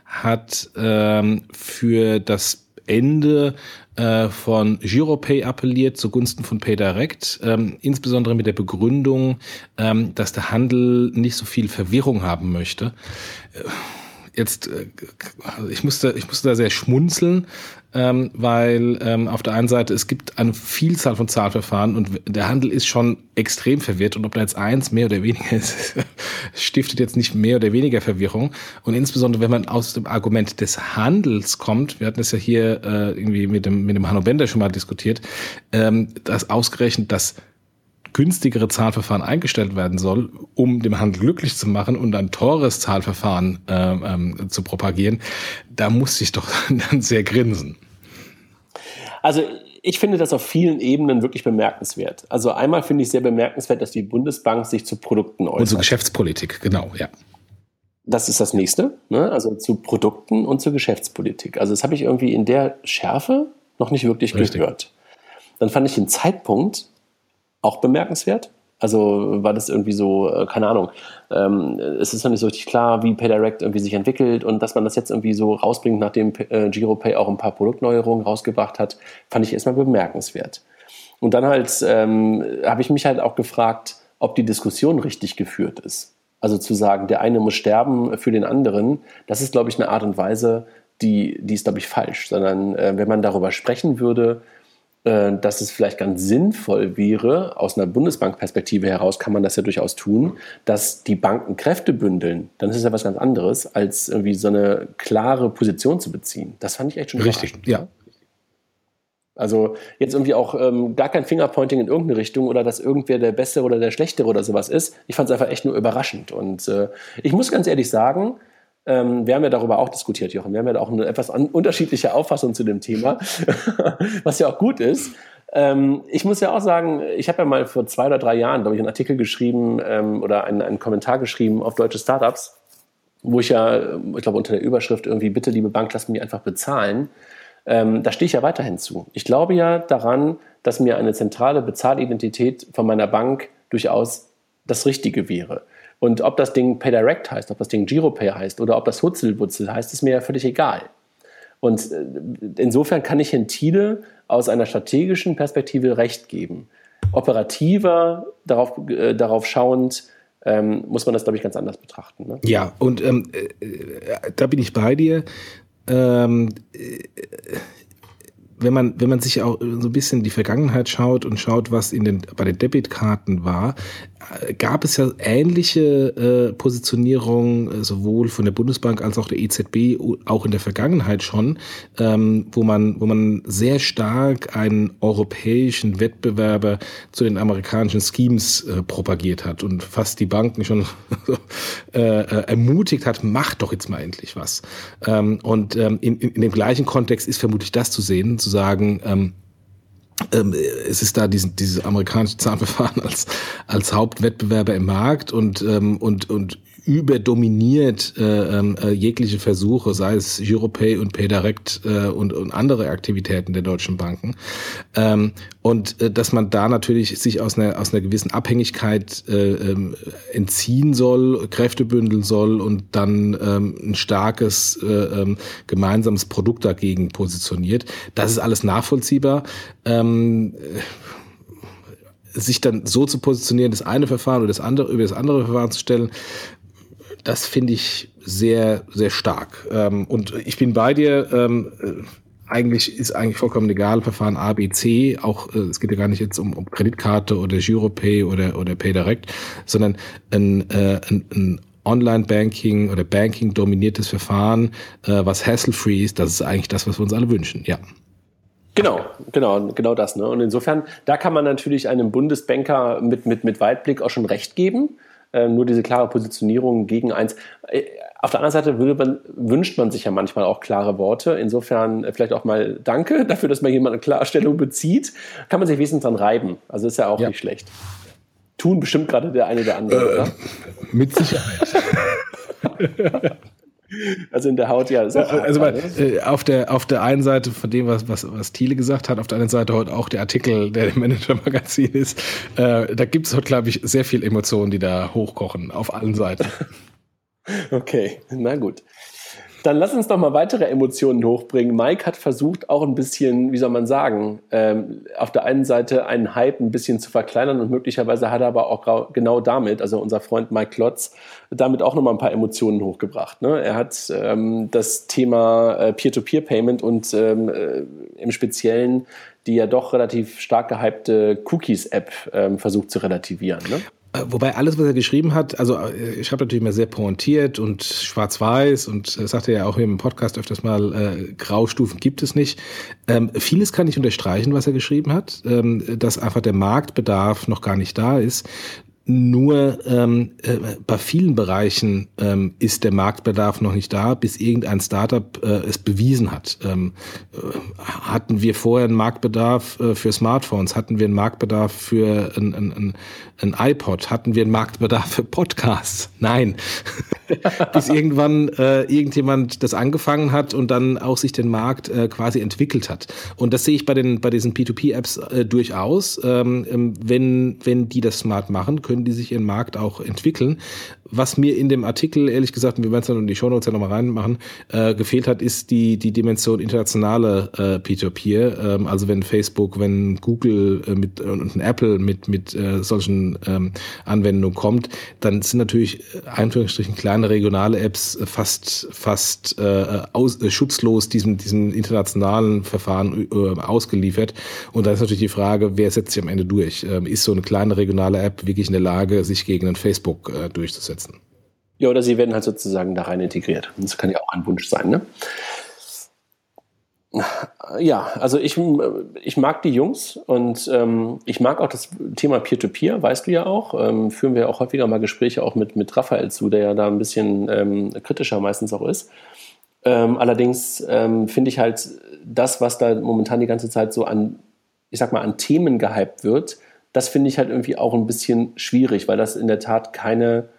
hat ähm, für das Ende äh, von Giropay appelliert zugunsten von PayDirect, ähm, insbesondere mit der Begründung, ähm, dass der Handel nicht so viel Verwirrung haben möchte. Äh, jetzt, äh, ich musste, ich musste da sehr schmunzeln, ähm, weil ähm, auf der einen Seite es gibt eine Vielzahl von Zahlverfahren und der Handel ist schon extrem verwirrt und ob da jetzt eins mehr oder weniger ist, stiftet jetzt nicht mehr oder weniger Verwirrung. Und insbesondere wenn man aus dem Argument des Handels kommt, wir hatten es ja hier äh, irgendwie mit dem mit dem Hanno Bender schon mal diskutiert, ähm, dass ausgerechnet das günstigere Zahlverfahren eingestellt werden soll, um dem Handel glücklich zu machen und ein teures Zahlverfahren äh, ähm, zu propagieren, da muss ich doch dann sehr grinsen. Also ich finde das auf vielen Ebenen wirklich bemerkenswert. Also einmal finde ich sehr bemerkenswert, dass die Bundesbank sich zu Produkten äußert. Und zur Geschäftspolitik, genau, ja. Das ist das nächste, ne? also zu Produkten und zur Geschäftspolitik. Also das habe ich irgendwie in der Schärfe noch nicht wirklich Richtig. gehört. Dann fand ich den Zeitpunkt auch bemerkenswert. Also war das irgendwie so, äh, keine Ahnung, ähm, es ist noch nicht so richtig klar, wie PayDirect irgendwie sich entwickelt und dass man das jetzt irgendwie so rausbringt, nachdem äh, GiroPay auch ein paar Produktneuerungen rausgebracht hat, fand ich erstmal bemerkenswert. Und dann halt ähm, habe ich mich halt auch gefragt, ob die Diskussion richtig geführt ist. Also zu sagen, der eine muss sterben für den anderen, das ist, glaube ich, eine Art und Weise, die, die ist, glaube ich, falsch. Sondern äh, wenn man darüber sprechen würde, dass es vielleicht ganz sinnvoll wäre, aus einer Bundesbankperspektive heraus kann man das ja durchaus tun, dass die Banken Kräfte bündeln. Dann ist es ja was ganz anderes, als irgendwie so eine klare Position zu beziehen. Das fand ich echt schon Richtig, ja. Also jetzt irgendwie auch ähm, gar kein Fingerpointing in irgendeine Richtung oder dass irgendwer der Bessere oder der Schlechtere oder sowas ist. Ich fand es einfach echt nur überraschend. Und äh, ich muss ganz ehrlich sagen, ähm, wir haben ja darüber auch diskutiert, Jochen. Wir haben ja auch eine etwas unterschiedliche Auffassung zu dem Thema, was ja auch gut ist. Ähm, ich muss ja auch sagen, ich habe ja mal vor zwei oder drei Jahren, glaube ich, einen Artikel geschrieben ähm, oder einen, einen Kommentar geschrieben auf deutsche Startups, wo ich ja, ich glaube, unter der Überschrift irgendwie, bitte, liebe Bank, lass mich einfach bezahlen, ähm, da stehe ich ja weiterhin zu. Ich glaube ja daran, dass mir eine zentrale Bezahlidentität von meiner Bank durchaus das Richtige wäre. Und ob das Ding PayDirect heißt, ob das Ding GiroPay heißt oder ob das Hutzelwutzel heißt, ist mir ja völlig egal. Und äh, insofern kann ich Herrn Thiele aus einer strategischen Perspektive recht geben. Operativer, darauf, äh, darauf schauend, ähm, muss man das, glaube ich, ganz anders betrachten. Ne? Ja, und ähm, äh, äh da bin ich bei dir. Ähm, äh, wenn man, wenn man sich auch so ein bisschen die Vergangenheit schaut und schaut, was in den, bei den Debitkarten war, gab es ja ähnliche äh, Positionierungen äh, sowohl von der Bundesbank als auch der EZB auch in der Vergangenheit schon, ähm, wo man wo man sehr stark einen europäischen Wettbewerber zu den amerikanischen Schemes äh, propagiert hat und fast die Banken schon äh, äh, ermutigt hat, macht doch jetzt mal endlich was. Ähm, und ähm, in, in, in dem gleichen Kontext ist vermutlich das zu sehen, zu sagen ähm, ähm, es ist da diesen, dieses amerikanische Zahnverfahren als, als Hauptwettbewerber im Markt und, ähm, und, und überdominiert äh, ähm, äh, jegliche Versuche, sei es Europay und PayDirect äh, und, und andere Aktivitäten der deutschen Banken. Ähm, und äh, dass man da natürlich sich aus einer, aus einer gewissen Abhängigkeit äh, ähm, entziehen soll, Kräfte bündeln soll und dann ähm, ein starkes äh, ähm, gemeinsames Produkt dagegen positioniert. Das ist alles nachvollziehbar. Ähm, sich dann so zu positionieren, das eine Verfahren oder das andere über das andere Verfahren zu stellen, das finde ich sehr, sehr stark. Ähm, und ich bin bei dir. Ähm, äh, eigentlich ist eigentlich vollkommen egal, Verfahren A, B, C, auch äh, es geht ja gar nicht jetzt um, um Kreditkarte oder Giropay oder, oder PayDirect, sondern ein, äh, ein, ein Online-Banking oder Banking-dominiertes Verfahren, äh, was hassle-free ist, das ist eigentlich das, was wir uns alle wünschen, ja. Genau, genau, genau das. Ne? Und insofern, da kann man natürlich einem Bundesbanker mit, mit, mit Weitblick auch schon recht geben. Äh, nur diese klare Positionierung gegen eins. Äh, auf der anderen Seite man, wünscht man sich ja manchmal auch klare Worte. Insofern äh, vielleicht auch mal Danke dafür, dass man jemand eine Klarstellung bezieht. Kann man sich wesentlich dran reiben. Also ist ja auch ja. nicht schlecht. Tun bestimmt gerade der eine oder andere, äh, oder? Mit Sicherheit. Also in der Haut ja. So also mal, äh, auf der auf der einen Seite von dem, was, was, was Thiele gesagt hat, auf der anderen Seite heute auch der Artikel, der im Manager-Magazin ist, äh, da gibt es heute, glaube ich, sehr viel Emotionen, die da hochkochen, auf allen Seiten. okay, na gut. Dann lass uns doch mal weitere Emotionen hochbringen. Mike hat versucht, auch ein bisschen, wie soll man sagen, ähm, auf der einen Seite einen Hype ein bisschen zu verkleinern und möglicherweise hat er aber auch genau damit, also unser Freund Mike Klotz, damit auch nochmal ein paar Emotionen hochgebracht. Ne? Er hat ähm, das Thema äh, Peer-to-Peer-Payment und ähm, äh, im Speziellen die ja doch relativ stark gehypte Cookies-App ähm, versucht zu relativieren. Ne? Äh, wobei alles, was er geschrieben hat, also äh, ich habe natürlich immer sehr pointiert und schwarz-weiß und sagte er ja auch im Podcast öfters mal, äh, Graustufen gibt es nicht. Ähm, vieles kann ich unterstreichen, was er geschrieben hat, ähm, dass einfach der Marktbedarf noch gar nicht da ist. Nur ähm, äh, bei vielen Bereichen ähm, ist der Marktbedarf noch nicht da, bis irgendein Startup äh, es bewiesen hat. Ähm, äh, hatten wir vorher einen Marktbedarf äh, für Smartphones? Hatten wir einen Marktbedarf für ein, ein, ein, ein iPod? Hatten wir einen Marktbedarf für Podcasts? Nein. bis irgendwann äh, irgendjemand das angefangen hat und dann auch sich den Markt äh, quasi entwickelt hat. Und das sehe ich bei den bei diesen P2P-Apps äh, durchaus. Ähm, ähm, wenn wenn die das smart machen, können können die sich ihren Markt auch entwickeln. Was mir in dem Artikel, ehrlich gesagt, wir werden es dann in die Shownotes ja nochmal reinmachen, äh, gefehlt hat, ist die, die Dimension internationale äh, Peer-to-Peer. Ähm, also wenn Facebook, wenn Google äh, mit, und Apple mit, mit äh, solchen ähm, Anwendungen kommt, dann sind natürlich äh, Einführungsstrichen kleine regionale Apps fast, fast äh, aus, äh, schutzlos diesem, diesem internationalen Verfahren äh, ausgeliefert. Und da ist natürlich die Frage, wer setzt sich am Ende durch? Ähm, ist so eine kleine regionale App wirklich in der Lage, sich gegen ein Facebook äh, durchzusetzen? Umsetzen. Ja, oder sie werden halt sozusagen da rein integriert. Das kann ja auch ein Wunsch sein, ne? Ja, also ich, ich mag die Jungs und ähm, ich mag auch das Thema Peer-to-Peer, -Peer, weißt du ja auch. Ähm, führen wir auch häufiger mal Gespräche auch mit, mit Raphael zu, der ja da ein bisschen ähm, kritischer meistens auch ist. Ähm, allerdings ähm, finde ich halt das, was da momentan die ganze Zeit so an, ich sag mal, an Themen gehypt wird, das finde ich halt irgendwie auch ein bisschen schwierig, weil das in der Tat keine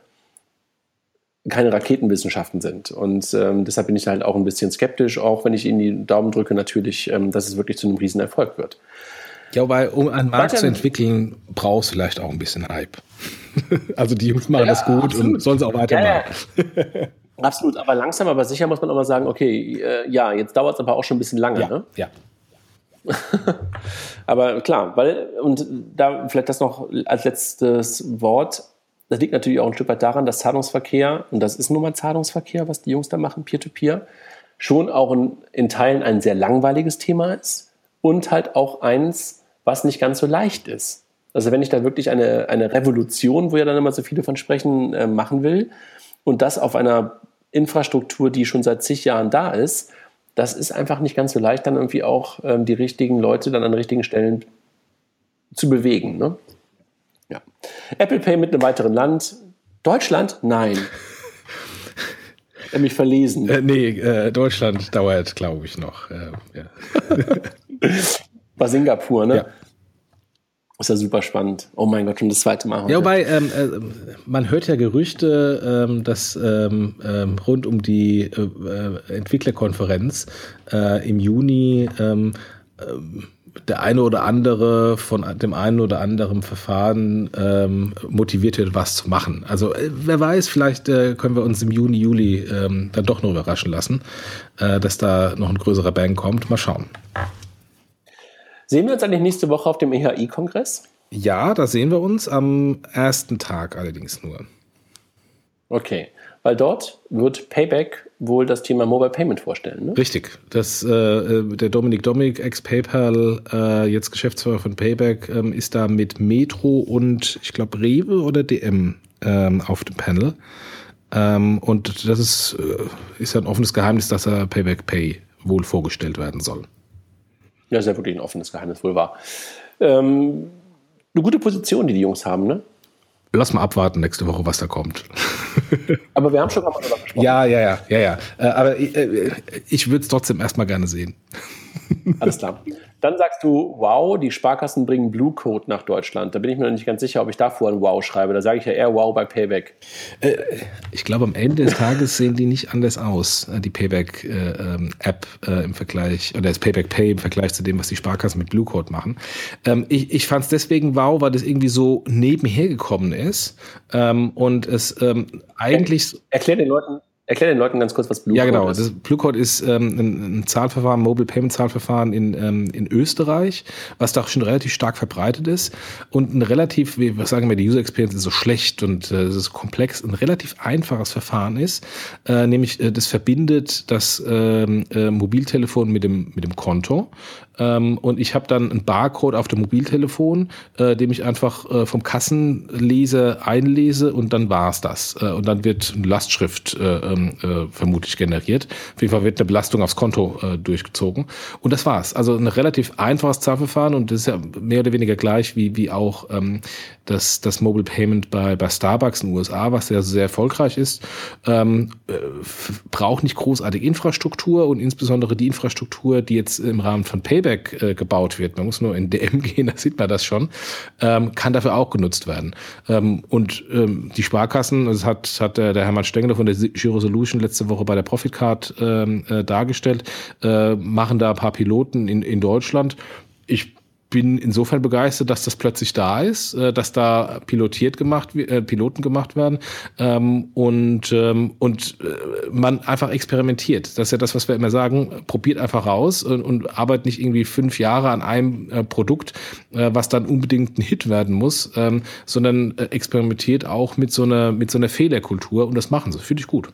keine Raketenwissenschaften sind. Und ähm, deshalb bin ich halt auch ein bisschen skeptisch, auch wenn ich Ihnen die Daumen drücke, natürlich, ähm, dass es wirklich zu einem Riesenerfolg wird. Ja, wobei, um einen Markt zu entwickeln, brauchst du vielleicht auch ein bisschen Hype. also die Jungs machen ja, das gut absolut. und sollen es auch weitermachen. Ja, ja. absolut, aber langsam, aber sicher muss man auch mal sagen, okay, äh, ja, jetzt dauert es aber auch schon ein bisschen lange. Ja, ne? ja. aber klar, weil, und da vielleicht das noch als letztes Wort, das liegt natürlich auch ein Stück weit daran, dass Zahlungsverkehr, und das ist nun mal Zahlungsverkehr, was die Jungs da machen, Peer-to-Peer, -Peer, schon auch in, in Teilen ein sehr langweiliges Thema ist und halt auch eins, was nicht ganz so leicht ist. Also wenn ich da wirklich eine, eine Revolution, wo ja dann immer so viele von sprechen, äh, machen will und das auf einer Infrastruktur, die schon seit zig Jahren da ist, das ist einfach nicht ganz so leicht, dann irgendwie auch ähm, die richtigen Leute dann an richtigen Stellen zu bewegen. Ne? Ja. Apple Pay mit einem weiteren Land. Deutschland? Nein. mich verlesen. Äh, nee, äh, Deutschland dauert, glaube ich, noch. Äh, ja. War Singapur, ne? Ja. Ist ja super spannend. Oh mein Gott, schon das zweite Mal. Heute. Ja, wobei, ähm, äh, man hört ja Gerüchte, ähm, dass ähm, ähm rund um die äh, äh, Entwicklerkonferenz äh, im Juni ähm, ähm, der eine oder andere von dem einen oder anderen Verfahren ähm, motiviert wird, was zu machen. Also äh, wer weiß, vielleicht äh, können wir uns im Juni, Juli ähm, dann doch noch überraschen lassen, äh, dass da noch ein größerer Bang kommt. Mal schauen. Sehen wir uns eigentlich nächste Woche auf dem EHI-Kongress? Ja, da sehen wir uns am ersten Tag allerdings nur. Okay, weil dort wird Payback wohl das Thema Mobile Payment vorstellen. Ne? Richtig. Das, äh, äh der Dominik Dominik, ex-PayPal, äh, jetzt Geschäftsführer von Payback, ähm, ist da mit Metro und ich glaube Rewe oder DM ähm, auf dem Panel. Ähm, und das ist, äh, ist ja ein offenes Geheimnis, dass er Payback Pay wohl vorgestellt werden soll. Ja, ist ja wirklich ein offenes Geheimnis, wohl wahr. Ähm, eine gute Position, die die Jungs haben, ne? Lass mal abwarten nächste Woche, was da kommt. Aber wir haben schon mal darüber gesprochen. Ja, ja, ja, ja, ja. Äh, aber äh, ich würde es trotzdem erstmal gerne sehen. Alles klar. Dann sagst du, wow, die Sparkassen bringen Blue Code nach Deutschland. Da bin ich mir noch nicht ganz sicher, ob ich davor ein Wow schreibe. Da sage ich ja eher Wow bei Payback. Äh, ich glaube, am Ende des Tages sehen die nicht anders aus, äh, die Payback-App äh, äh, im Vergleich, oder das Payback Pay im Vergleich zu dem, was die Sparkassen mit Blue Code machen. Ähm, ich ich fand es deswegen wow, weil das irgendwie so nebenher gekommen ist ähm, und es ähm, eigentlich. Erklär den Leuten, Erklär den Leuten ganz kurz, was Blue Code ist. Ja, genau. Das Blue Code ist ähm, ein, ein, Zahlverfahren, Mobile Payment Zahlverfahren in, ähm, in Österreich, was da auch schon relativ stark verbreitet ist und ein relativ, wie was sagen wir, die User Experience ist so schlecht und äh, es ist komplex, ein relativ einfaches Verfahren ist, äh, nämlich äh, das verbindet das ähm, äh, Mobiltelefon mit dem mit dem Konto ähm, und ich habe dann einen Barcode auf dem Mobiltelefon, äh, dem ich einfach äh, vom Kassenleser einlese und dann war's das. Äh, und dann wird eine Lastschrift äh, ähm, äh, vermutlich generiert. Auf jeden Fall wird eine Belastung aufs Konto äh, durchgezogen. Und das war's. Also ein relativ einfaches Zahlverfahren und das ist ja mehr oder weniger gleich wie, wie auch ähm, das, das Mobile Payment bei, bei Starbucks in den USA, was ja sehr erfolgreich ist, ähm, äh, braucht nicht großartige Infrastruktur und insbesondere die Infrastruktur, die jetzt im Rahmen von Payback äh, gebaut wird, man muss nur in DM gehen, da sieht man das schon, ähm, kann dafür auch genutzt werden. Ähm, und ähm, die Sparkassen, das hat, hat der, der Hermann Stengler von der Giro Solution letzte Woche bei der Profitcard ähm, äh, dargestellt, äh, machen da ein paar Piloten in, in Deutschland. Ich bin insofern begeistert, dass das plötzlich da ist, äh, dass da pilotiert gemacht, äh, Piloten gemacht werden ähm, und ähm, und äh, man einfach experimentiert. Das ist ja das, was wir immer sagen: Probiert einfach raus und, und arbeitet nicht irgendwie fünf Jahre an einem äh, Produkt, äh, was dann unbedingt ein Hit werden muss, ähm, sondern äh, experimentiert auch mit so einer mit so einer Fehlerkultur und das machen sie. Finde ich gut.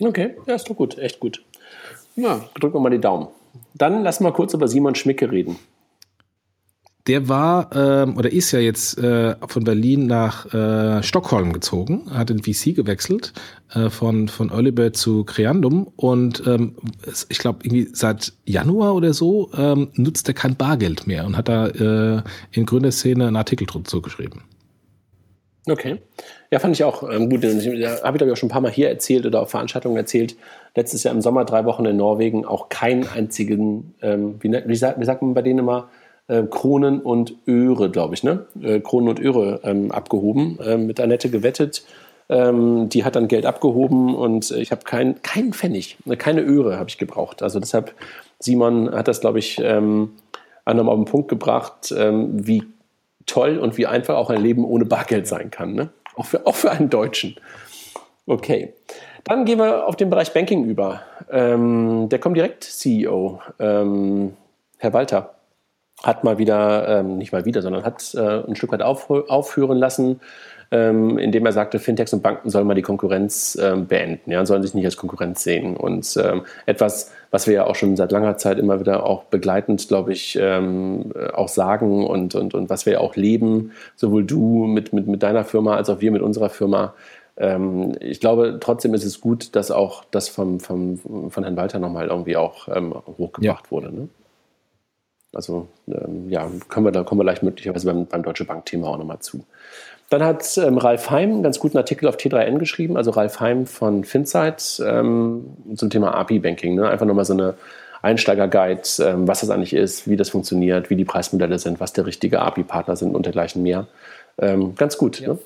Okay, ja, ist doch gut, echt gut. Ja, drücken wir mal die Daumen. Dann lass mal kurz über Simon Schmicke reden der war ähm, oder ist ja jetzt äh, von Berlin nach äh, Stockholm gezogen, hat in VC gewechselt äh, von von Oliver zu Creandum und ähm, ich glaube irgendwie seit Januar oder so ähm, nutzt er kein Bargeld mehr und hat da äh, in Gründerszene einen Artikel drunter geschrieben. Okay. Ja, fand ich auch ähm, gut. Habe ich, glaube ich, auch schon ein paar Mal hier erzählt oder auf Veranstaltungen erzählt. Letztes Jahr im Sommer drei Wochen in Norwegen auch keinen einzigen, ähm, wie, wie, sagt, wie sagt man bei denen immer, äh, Kronen und Öre, glaube ich, ne? Äh, Kronen und Öre ähm, abgehoben, äh, mit Annette gewettet. Ähm, die hat dann Geld abgehoben und ich habe keinen kein Pfennig, keine Öre habe ich gebraucht. Also deshalb, Simon hat das, glaube ich, ähm, nochmal auf den Punkt gebracht, ähm, wie toll und wie einfach auch ein Leben ohne Bargeld sein kann. Ne? Auch, für, auch für einen Deutschen. Okay. Dann gehen wir auf den Bereich Banking über. Ähm, der kommt direkt CEO, ähm, Herr Walter, hat mal wieder, ähm, nicht mal wieder, sondern hat äh, ein Stück weit auf, aufführen lassen, ähm, indem er sagte, Fintechs und Banken sollen mal die Konkurrenz ähm, beenden, ja, sollen sich nicht als Konkurrenz sehen. Und ähm, etwas, was wir ja auch schon seit langer Zeit immer wieder auch begleitend, glaube ich, ähm, auch sagen und, und, und was wir ja auch leben, sowohl du mit, mit, mit deiner Firma als auch wir mit unserer Firma. Ähm, ich glaube, trotzdem ist es gut, dass auch das vom, vom, von Herrn Walter nochmal irgendwie auch hochgebracht ja. wurde. Ne? Also ja, können wir, da kommen wir gleich möglicherweise beim, beim Deutsche Bank-Thema auch nochmal zu. Dann hat ähm, Ralf Heim einen ganz guten Artikel auf T3N geschrieben, also Ralf Heim von Finsight ähm, zum Thema API-Banking. Ne? Einfach nochmal so eine Einsteiger-Guide, ähm, was das eigentlich ist, wie das funktioniert, wie die Preismodelle sind, was der richtige API-Partner sind und dergleichen mehr. Ähm, ganz gut. Ja. Ne?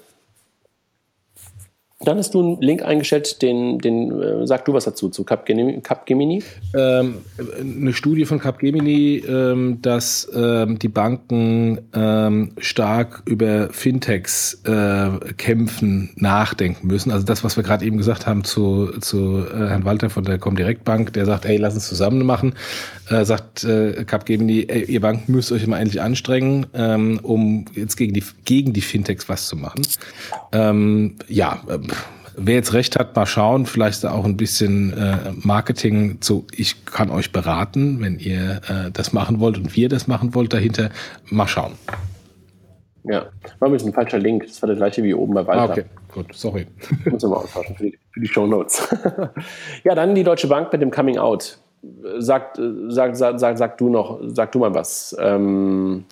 Dann hast du einen Link eingestellt, den, den äh, sag du was dazu, zu Capgemini? Ähm, eine Studie von Capgemini, ähm, dass ähm, die Banken ähm, stark über Fintechs äh, kämpfen, nachdenken müssen. Also das, was wir gerade eben gesagt haben zu, zu äh, Herrn Walter von der Comdirect Bank, der sagt, hey, lass uns zusammen machen, äh, sagt äh, Capgemini, ey, ihr Banken müsst euch mal endlich anstrengen, ähm, um jetzt gegen die, gegen die Fintechs was zu machen. Ähm, ja, wer jetzt recht hat, mal schauen. Vielleicht auch ein bisschen äh, Marketing zu, ich kann euch beraten, wenn ihr äh, das machen wollt und wir das machen wollt dahinter. Mal schauen. Ja, war ein bisschen ein falscher Link. Das war der gleiche wie oben bei Walter. Ah, okay, gut, sorry. Muss wir mal austauschen für die, für die Show Notes. ja, dann die Deutsche Bank mit dem Coming Out. Sag, sag, sag, sag, sag du noch, sag du mal was. Ähm,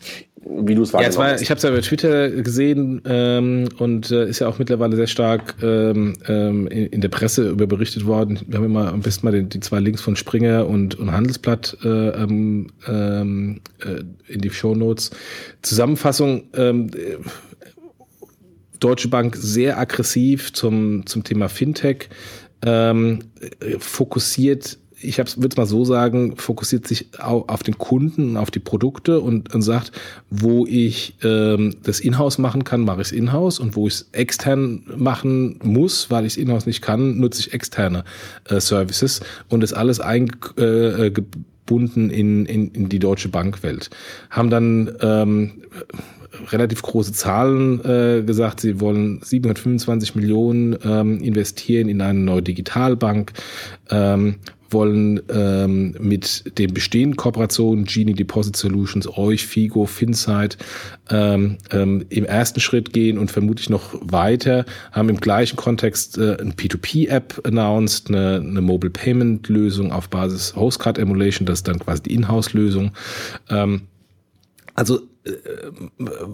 wie du es wahrgenommen ja, war, Ich habe es ja bei Twitter gesehen ähm, und äh, ist ja auch mittlerweile sehr stark ähm, ähm, in, in, der Presse über berichtet worden. Wir haben immer am besten mal die, die zwei Links von Springer und, und Handelsblatt äh, ähm, ähm, äh, in die Show Notes. Zusammenfassung. Deutsche Bank sehr aggressiv zum, zum Thema Fintech, ähm, fokussiert ich würde es mal so sagen, fokussiert sich auf, den Kunden, auf die Produkte und, und sagt, wo ich ähm, das Inhouse machen kann, mache ich es Inhouse und wo ich es extern machen muss, weil ich es Inhouse nicht kann, nutze ich externe äh, Services und das alles eingebunden äh, in, in, in die deutsche Bankwelt. Haben dann ähm, relativ große Zahlen äh, gesagt. Sie wollen 725 Millionen ähm, investieren in eine neue Digitalbank, ähm, wollen ähm, mit den bestehenden Kooperationen Genie Deposit Solutions, euch, Figo, Finsight ähm, ähm, im ersten Schritt gehen und vermutlich noch weiter, haben im gleichen Kontext äh, ein P2P-App announced, eine, eine Mobile Payment Lösung auf Basis Hostcard Emulation, das ist dann quasi die Inhouse-Lösung. Ähm, also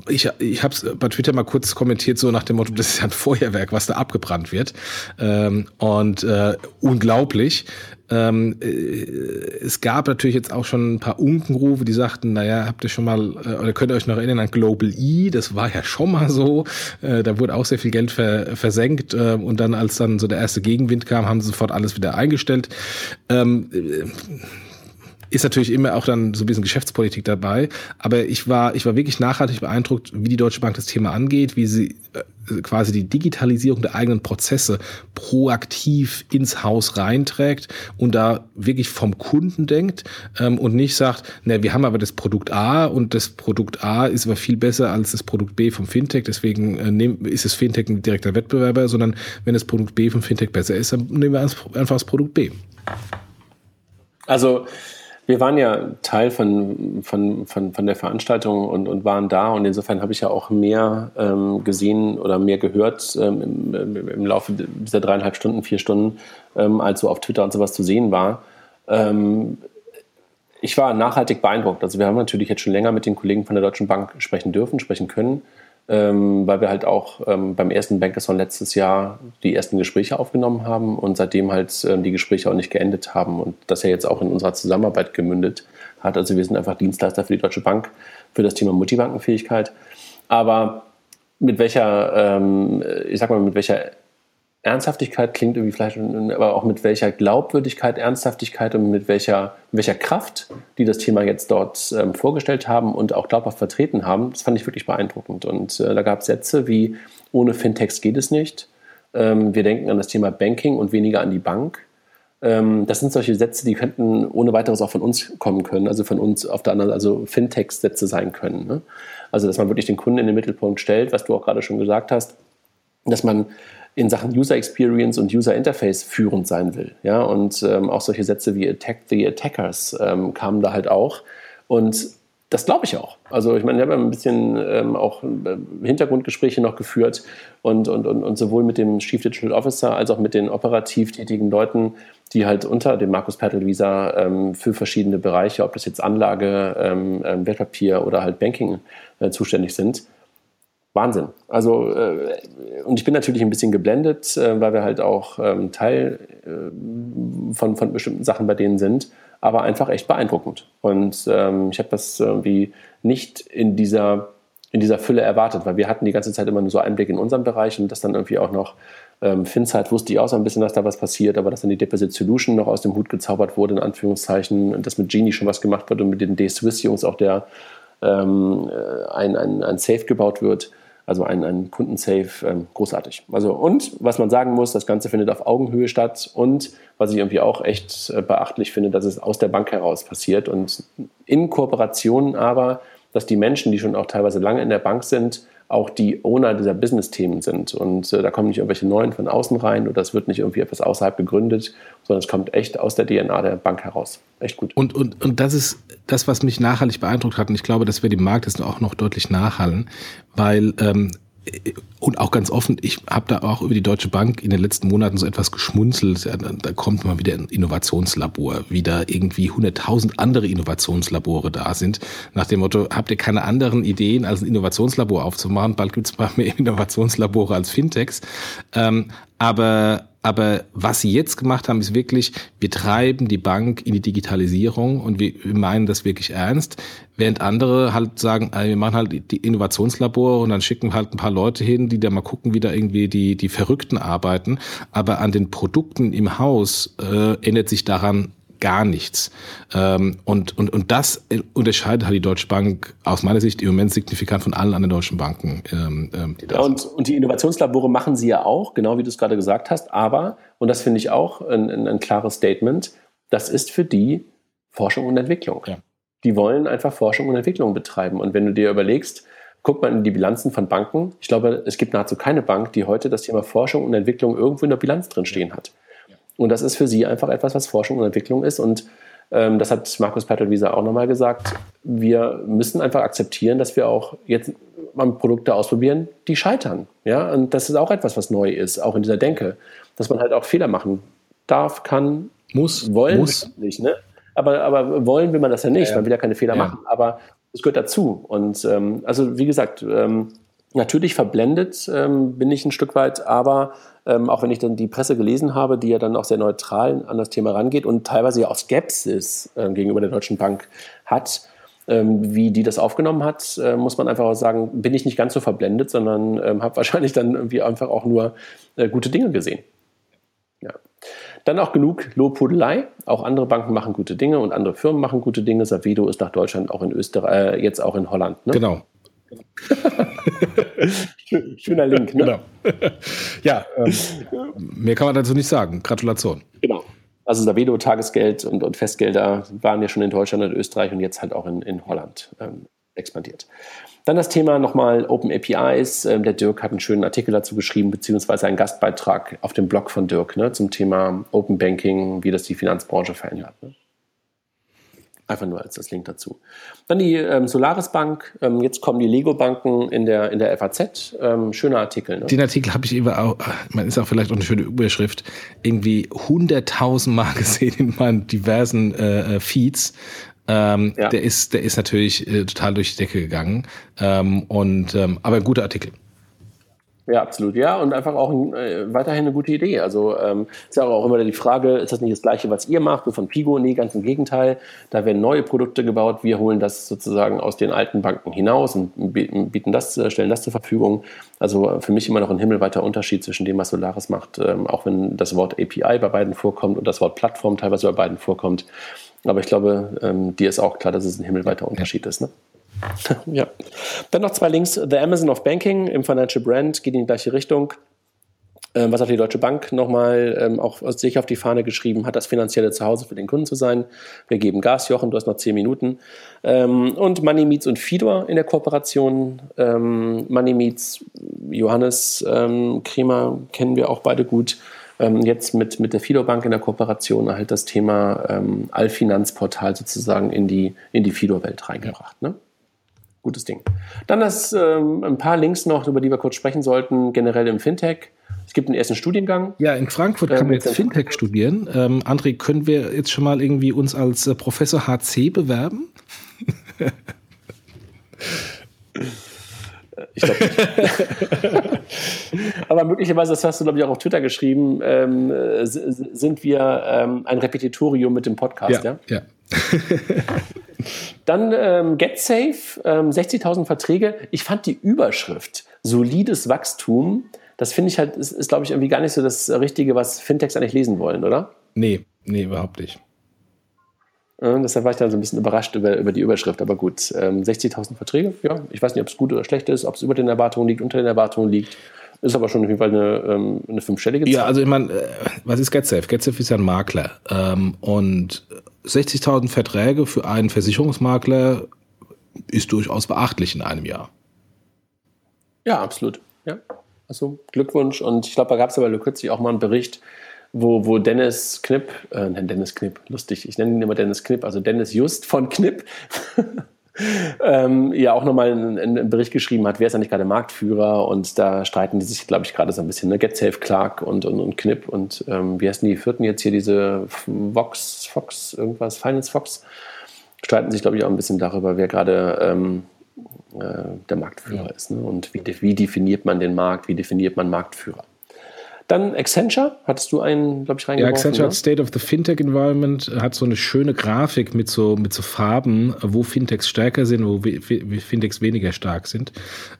ich, ich habe es bei Twitter mal kurz kommentiert, so nach dem Motto, das ist ja ein Feuerwerk, was da abgebrannt wird. Ähm, und äh, unglaublich. Ähm, äh, es gab natürlich jetzt auch schon ein paar Unkenrufe, die sagten, naja, habt ihr schon mal, äh, oder könnt ihr euch noch erinnern an Global E, das war ja schon mal so, äh, da wurde auch sehr viel Geld ver, versenkt äh, und dann, als dann so der erste Gegenwind kam, haben sie sofort alles wieder eingestellt. Ähm, äh, ist natürlich immer auch dann so ein bisschen Geschäftspolitik dabei. Aber ich war, ich war wirklich nachhaltig beeindruckt, wie die Deutsche Bank das Thema angeht, wie sie äh, quasi die Digitalisierung der eigenen Prozesse proaktiv ins Haus reinträgt und da wirklich vom Kunden denkt ähm, und nicht sagt, na, wir haben aber das Produkt A und das Produkt A ist aber viel besser als das Produkt B vom Fintech, deswegen äh, ist das Fintech ein direkter Wettbewerber, sondern wenn das Produkt B vom Fintech besser ist, dann nehmen wir einfach das Produkt B. Also wir waren ja Teil von, von, von, von der Veranstaltung und, und waren da und insofern habe ich ja auch mehr ähm, gesehen oder mehr gehört ähm, im, im, Laufe dieser dreieinhalb Stunden, vier Stunden, ähm, als so auf Twitter und sowas zu sehen war. Ähm, ich war nachhaltig beeindruckt. Also wir haben natürlich jetzt schon länger mit den Kollegen von der Deutschen Bank sprechen dürfen, sprechen können ähm, weil wir halt auch ähm, beim ersten Bankathon letztes Jahr die ersten Gespräche aufgenommen haben und seitdem halt ähm, die Gespräche auch nicht geendet haben und das ja jetzt auch in unserer Zusammenarbeit gemündet hat. Also wir sind einfach Dienstleister für die Deutsche Bank für das Thema Multibankenfähigkeit. Aber mit welcher, ähm, ich sag mal, mit welcher Ernsthaftigkeit klingt irgendwie vielleicht, aber auch mit welcher Glaubwürdigkeit, Ernsthaftigkeit und mit welcher, welcher Kraft, die das Thema jetzt dort ähm, vorgestellt haben und auch glaubhaft vertreten haben, das fand ich wirklich beeindruckend. Und äh, da gab es Sätze wie, ohne Fintechs geht es nicht. Ähm, wir denken an das Thema Banking und weniger an die Bank. Ähm, das sind solche Sätze, die könnten ohne weiteres auch von uns kommen können, also von uns auf der anderen, also Fintechs-Sätze sein können. Ne? Also, dass man wirklich den Kunden in den Mittelpunkt stellt, was du auch gerade schon gesagt hast, dass man in Sachen User Experience und User Interface führend sein will. Ja, und ähm, auch solche Sätze wie Attack the Attackers ähm, kamen da halt auch. Und das glaube ich auch. Also ich meine, ich habe ein bisschen ähm, auch äh, Hintergrundgespräche noch geführt und, und, und, und sowohl mit dem Chief Digital Officer als auch mit den operativ tätigen Leuten, die halt unter dem Markus Pertel Visa ähm, für verschiedene Bereiche, ob das jetzt Anlage, ähm, ähm Wertpapier oder halt Banking äh, zuständig sind, Wahnsinn. Also, äh, und ich bin natürlich ein bisschen geblendet, äh, weil wir halt auch ähm, Teil äh, von, von bestimmten Sachen bei denen sind, aber einfach echt beeindruckend. Und ähm, ich habe das irgendwie nicht in dieser, in dieser Fülle erwartet, weil wir hatten die ganze Zeit immer nur so Einblick in unseren Bereich und das dann irgendwie auch noch ähm, Finzeit wusste ich auch so ein bisschen, dass da was passiert, aber dass dann die Deposit Solution noch aus dem Hut gezaubert wurde, in Anführungszeichen, und dass mit Genie schon was gemacht wird und mit den D-Swiss-Jungs auch der ähm, äh, ein, ein, ein Safe gebaut wird, also ein, ein Kundensafe, ähm, großartig. Also und was man sagen muss, das Ganze findet auf Augenhöhe statt und was ich irgendwie auch echt äh, beachtlich finde, dass es aus der Bank heraus passiert und in Kooperation aber, dass die Menschen, die schon auch teilweise lange in der Bank sind, auch die Owner dieser Business-Themen sind. Und äh, da kommen nicht irgendwelche neuen von außen rein oder es wird nicht irgendwie etwas außerhalb gegründet, sondern es kommt echt aus der DNA der Bank heraus. Echt gut. Und, und, und das ist das, was mich nachhaltig beeindruckt hat. Und ich glaube, dass wir dem Markt jetzt auch noch deutlich nachhallen, weil ähm, und auch ganz offen, ich habe da auch über die Deutsche Bank in den letzten Monaten so etwas geschmunzelt. Da kommt mal wieder ein Innovationslabor, wie da irgendwie hunderttausend andere Innovationslabore da sind. Nach dem Motto, habt ihr keine anderen Ideen, als ein Innovationslabor aufzumachen? Bald gibt es mal mehr Innovationslabore als Fintechs. Ähm, aber aber was sie jetzt gemacht haben, ist wirklich, wir treiben die Bank in die Digitalisierung und wir, meinen das wirklich ernst. Während andere halt sagen, wir machen halt die Innovationslabore und dann schicken halt ein paar Leute hin, die da mal gucken, wie da irgendwie die, die Verrückten arbeiten. Aber an den Produkten im Haus äh, ändert sich daran gar nichts. Ähm, und, und, und das unterscheidet halt die Deutsche Bank aus meiner Sicht im Moment signifikant von allen anderen deutschen Banken. Ähm, ähm die ja, und, und die Innovationslabore machen sie ja auch, genau wie du es gerade gesagt hast. Aber, und das finde ich auch ein, ein, ein, klares Statement, das ist für die Forschung und Entwicklung. Ja. Die wollen einfach Forschung und Entwicklung betreiben. Und wenn du dir überlegst, guck mal in die Bilanzen von Banken. Ich glaube, es gibt nahezu keine Bank, die heute das Thema Forschung und Entwicklung irgendwo in der Bilanz drin stehen hat. Und das ist für sie einfach etwas, was Forschung und Entwicklung ist. Und ähm, das hat Markus Pertelwieser auch nochmal gesagt. Wir müssen einfach akzeptieren, dass wir auch jetzt mal Produkte ausprobieren, die scheitern. Ja, und das ist auch etwas, was neu ist, auch in dieser Denke, dass man halt auch Fehler machen darf, kann, muss, wollen muss. nicht. Ne? Aber, aber wollen will man das ja nicht. Ja, ja. Man will ja keine Fehler ja. machen. Aber es gehört dazu. Und ähm, also wie gesagt, ähm, natürlich verblendet ähm, bin ich ein Stück weit, aber ähm, auch wenn ich dann die Presse gelesen habe, die ja dann auch sehr neutral an das Thema rangeht und teilweise ja auch Skepsis äh, gegenüber der Deutschen Bank hat, ähm, wie die das aufgenommen hat, äh, muss man einfach auch sagen, bin ich nicht ganz so verblendet, sondern ähm, habe wahrscheinlich dann irgendwie einfach auch nur äh, gute Dinge gesehen. Ja. Dann auch genug Lobhudelei. Auch andere Banken machen gute Dinge und andere Firmen machen gute Dinge. Savedo ist nach Deutschland, auch in Österreich, äh, jetzt auch in Holland. Ne? Genau. Schöner Link, ne? Genau. ja, ähm, mehr kann man dazu nicht sagen. Gratulation. Genau. Also Savedo, Tagesgeld und, und Festgelder waren ja schon in Deutschland und Österreich und jetzt halt auch in, in Holland ähm, expandiert. Dann das Thema nochmal Open APIs. Ähm, der Dirk hat einen schönen Artikel dazu geschrieben, beziehungsweise einen Gastbeitrag auf dem Blog von Dirk ne, zum Thema Open Banking, wie das die Finanzbranche verändert. Ne? Einfach nur als das Link dazu. Dann die ähm, Solaris Bank. Ähm, jetzt kommen die Lego-Banken in der, in der FAZ. Ähm, schöner Artikel. Ne? Den Artikel habe ich eben auch, man ist auch vielleicht auch eine schöne Überschrift, irgendwie hunderttausend Mal gesehen in meinen diversen äh, äh, Feeds. Ähm, ja. Der ist, der ist natürlich äh, total durch die Decke gegangen. Ähm, und, ähm, aber ein guter Artikel. Ja, absolut. Ja, und einfach auch äh, weiterhin eine gute Idee. Also ähm, ist ja auch immer die Frage, ist das nicht das Gleiche, was ihr macht, so von Pigo? Nee, ganz im Gegenteil. Da werden neue Produkte gebaut. Wir holen das sozusagen aus den alten Banken hinaus und bieten das, äh, stellen das zur Verfügung. Also für mich immer noch ein himmelweiter Unterschied zwischen dem, was Solaris macht, ähm, auch wenn das Wort API bei beiden vorkommt und das Wort Plattform teilweise bei beiden vorkommt. Aber ich glaube, ähm, dir ist auch klar, dass es ein himmelweiter Unterschied ist. Ne? ja. Dann noch zwei Links. The Amazon of Banking im Financial Brand geht in die gleiche Richtung. Ähm, was auch die Deutsche Bank nochmal ähm, auch sich auf die Fahne geschrieben hat, das finanzielle Zuhause für den Kunden zu sein. Wir geben Gas, Jochen, du hast noch zehn Minuten. Ähm, und Money Meets und Fidor in der Kooperation. Ähm, Money Meets, Johannes ähm, Kremer kennen wir auch beide gut. Ähm, jetzt mit, mit der Fido Bank in der Kooperation halt das Thema ähm, Allfinanzportal sozusagen in die, in die Fido-Welt reingebracht. Ne? Gutes Ding. Dann das, ähm, ein paar Links noch, über die wir kurz sprechen sollten, generell im Fintech. Es gibt einen ersten Studiengang. Ja, in Frankfurt kann man jetzt Fintech studieren. Ähm, André, können wir jetzt schon mal irgendwie uns als äh, Professor HC bewerben? Ich glaube nicht. Aber möglicherweise, das hast du, glaube ich, auch auf Twitter geschrieben, ähm, sind wir ähm, ein Repetitorium mit dem Podcast, ja? Ja. ja. Dann ähm, GetSafe, ähm, 60.000 Verträge. Ich fand die Überschrift solides Wachstum. Das finde ich halt, ist, ist glaube ich, irgendwie gar nicht so das Richtige, was Fintechs eigentlich lesen wollen, oder? Nee, nee, überhaupt nicht. Äh, deshalb war ich dann so ein bisschen überrascht über, über die Überschrift. Aber gut, ähm, 60.000 Verträge, ja. Ich weiß nicht, ob es gut oder schlecht ist, ob es über den Erwartungen liegt, unter den Erwartungen liegt. Ist aber schon auf jeden Fall eine, ähm, eine fünfstellige Zahl. Ja, also ich meine, äh, was ist GetSafe? GetSafe ist ja ein Makler. Ähm, und 60.000 Verträge für einen Versicherungsmakler ist durchaus beachtlich in einem Jahr. Ja, absolut. Ja. Also Glückwunsch. Und ich glaube, da gab es aber kürzlich auch mal einen Bericht, wo, wo Dennis Knipp, äh, Dennis Knipp, lustig, ich nenne ihn immer Dennis Knipp, also Dennis Just von Knipp, ähm, ja auch nochmal einen, einen, Bericht geschrieben hat, wer ist eigentlich gerade Marktführer und da streiten die sich, glaube ich, gerade so ein bisschen, ne? Get Safe Clark und, und, und Knipp und ähm, wie heißen die vierten jetzt hier, diese Vox, Fox, irgendwas, Finance Fox, streiten sich, glaube ich, auch ein bisschen darüber, wer gerade ähm, äh, der Marktführer ja. ist ne? und wie, wie definiert man den Markt, wie definiert man Marktführer. Dann Accenture, hattest du einen, glaube ich, reingeworfen? Ja, Accenture ne? State of the Fintech Environment hat so eine schöne Grafik mit so, mit so Farben, wo Fintechs stärker sind, wo Fintechs weniger stark sind.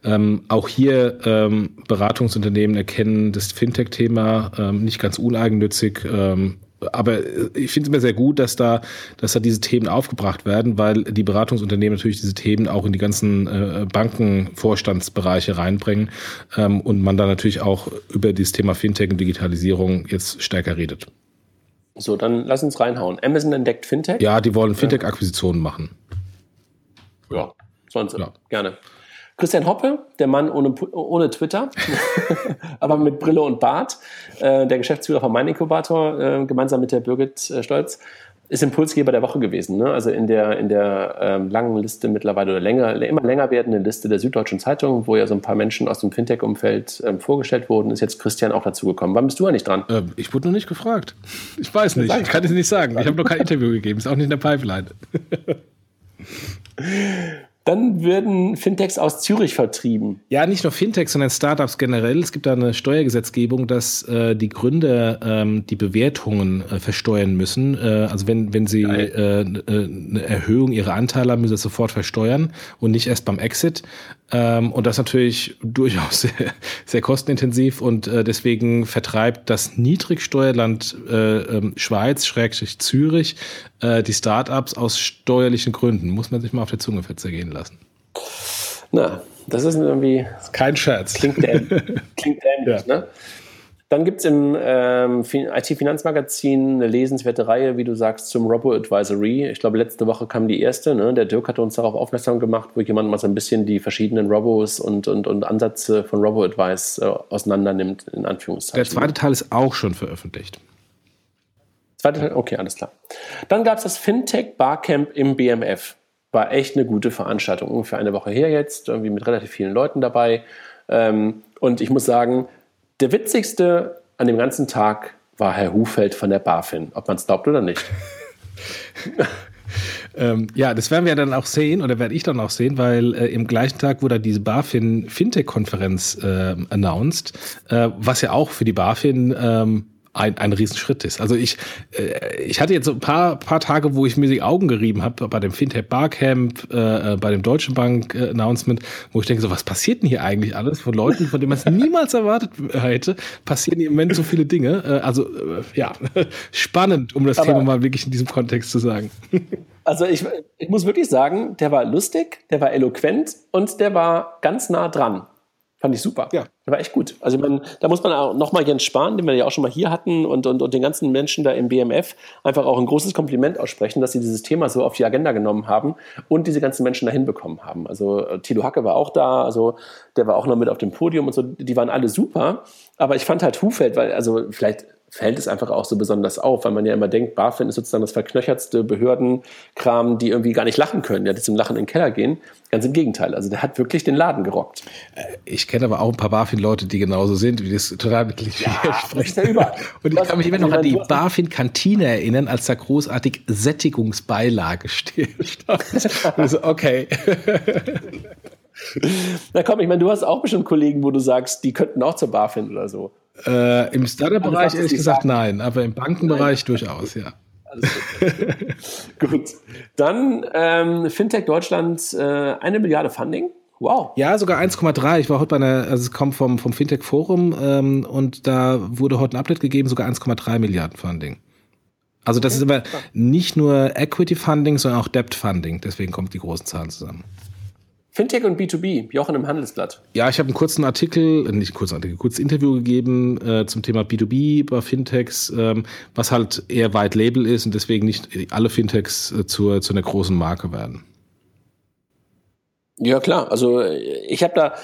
Ähm, auch hier ähm, Beratungsunternehmen erkennen das Fintech-Thema ähm, nicht ganz uneigennützig ähm, aber ich finde es immer sehr gut, dass da, dass da diese Themen aufgebracht werden, weil die Beratungsunternehmen natürlich diese Themen auch in die ganzen äh, Bankenvorstandsbereiche reinbringen ähm, und man da natürlich auch über dieses Thema Fintech und Digitalisierung jetzt stärker redet. So, dann lass uns reinhauen. Amazon entdeckt Fintech? Ja, die wollen Fintech-Akquisitionen machen. Ja, sonst ja. gerne. Christian Hoppe, der Mann ohne, ohne Twitter, aber mit Brille und Bart, äh, der Geschäftsführer von Mein Inkubator, äh, gemeinsam mit der Birgit äh, Stolz, ist Impulsgeber der Woche gewesen. Ne? Also in der, in der ähm, langen Liste mittlerweile oder länger, immer länger werdenden Liste der Süddeutschen Zeitung, wo ja so ein paar Menschen aus dem Fintech-Umfeld ähm, vorgestellt wurden, ist jetzt Christian auch dazugekommen. Wann bist du eigentlich dran? Ähm, ich wurde noch nicht gefragt. Ich weiß nicht. Ich kann es nicht sagen. Ich habe noch kein Interview gegeben. Ist auch nicht in der Pipeline. Dann würden Fintechs aus Zürich vertrieben. Ja, nicht nur Fintechs, sondern Startups generell. Es gibt da eine Steuergesetzgebung, dass äh, die Gründer ähm, die Bewertungen äh, versteuern müssen. Äh, also wenn, wenn sie äh, äh, eine Erhöhung ihrer Anteile haben, müssen sie sofort versteuern und nicht erst beim Exit. Ähm, und das natürlich durchaus sehr, sehr kostenintensiv und äh, deswegen vertreibt das Niedrigsteuerland äh, ähm, Schweiz, Schrägstrich Zürich, äh, die Startups aus steuerlichen Gründen. Muss man sich mal auf der Zunge verzergehen lassen. Na, das ist irgendwie. Kein Scherz. Klingt dämlich. klingt dämlich, ja. ne? Dann gibt es im ähm, IT-Finanzmagazin eine lesenswerte Reihe, wie du sagst, zum Robo-Advisory. Ich glaube, letzte Woche kam die erste. Ne? Der Dirk hat uns darauf aufmerksam gemacht, wo jemand mal so ein bisschen die verschiedenen Robos und, und, und Ansätze von Robo-Advice äh, auseinander nimmt, in Anführungszeichen. Der zweite Teil ist auch schon veröffentlicht. Zweite Teil, okay, alles klar. Dann gab es das Fintech Barcamp im BMF. War echt eine gute Veranstaltung, ungefähr eine Woche her jetzt, irgendwie mit relativ vielen Leuten dabei. Ähm, und ich muss sagen, der witzigste an dem ganzen Tag war Herr Hufeld von der BaFin, ob man es glaubt oder nicht. ähm, ja, das werden wir dann auch sehen oder werde ich dann auch sehen, weil äh, im gleichen Tag wurde diese BaFin Fintech-Konferenz äh, announced, äh, was ja auch für die BaFin ähm, ein, ein Riesenschritt ist. Also ich, äh, ich hatte jetzt so ein paar, paar Tage, wo ich mir die Augen gerieben habe, bei dem Fintech Barcamp, äh, bei dem Deutschen Bank äh, Announcement, wo ich denke, so was passiert denn hier eigentlich alles von Leuten, von denen man es niemals erwartet hätte, passieren im Moment so viele Dinge. Äh, also äh, ja, spannend, um das Aber Thema mal wirklich in diesem Kontext zu sagen. Also ich, ich muss wirklich sagen, der war lustig, der war eloquent und der war ganz nah dran. Fand ich super. Ja. Der war echt gut. Also ich meine, da muss man auch nochmal Jens Spahn, den wir ja auch schon mal hier hatten, und, und, und den ganzen Menschen da im BMF einfach auch ein großes Kompliment aussprechen, dass sie dieses Thema so auf die Agenda genommen haben und diese ganzen Menschen dahin bekommen haben. Also äh, Thilo Hacke war auch da, also der war auch noch mit auf dem Podium und so, die waren alle super. Aber ich fand halt Hufeld, weil, also vielleicht fällt es einfach auch so besonders auf, weil man ja immer denkt, BaFin ist sozusagen das verknöchertste Behördenkram, die irgendwie gar nicht lachen können, ja, die zum Lachen in den Keller gehen. Ganz im Gegenteil. Also der hat wirklich den Laden gerockt. Äh, ich kenne aber auch ein paar BaFin-Leute, die genauso sind, wie das total wirklich ja, sprechen. Ja Und ich kann mich immer noch an die BaFin-Kantine erinnern, als da großartig Sättigungsbeilage steht. also, okay. Na komm, ich meine, du hast auch bestimmt Kollegen, wo du sagst, die könnten auch zur BaFin oder so. Äh, Im Startup-Bereich ehrlich gesagt nein, aber im Bankenbereich nein. durchaus, ja. gut. gut. Dann ähm, Fintech Deutschland, äh, eine Milliarde Funding. Wow. Ja, sogar 1,3. Ich war heute bei einer, also es kommt vom, vom Fintech Forum ähm, und da wurde heute ein Update gegeben, sogar 1,3 Milliarden Funding. Also das okay. ist aber nicht nur Equity Funding, sondern auch Debt Funding. Deswegen kommt die großen Zahlen zusammen. Fintech und B2B, Jochen im Handelsblatt. Ja, ich habe einen kurzen Artikel, äh, nicht einen kurzen Artikel, ein kurzes Interview gegeben äh, zum Thema B2B bei Fintechs, ähm, was halt eher White Label ist und deswegen nicht alle Fintechs äh, zur, zu einer großen Marke werden. Ja, klar. Also ich habe da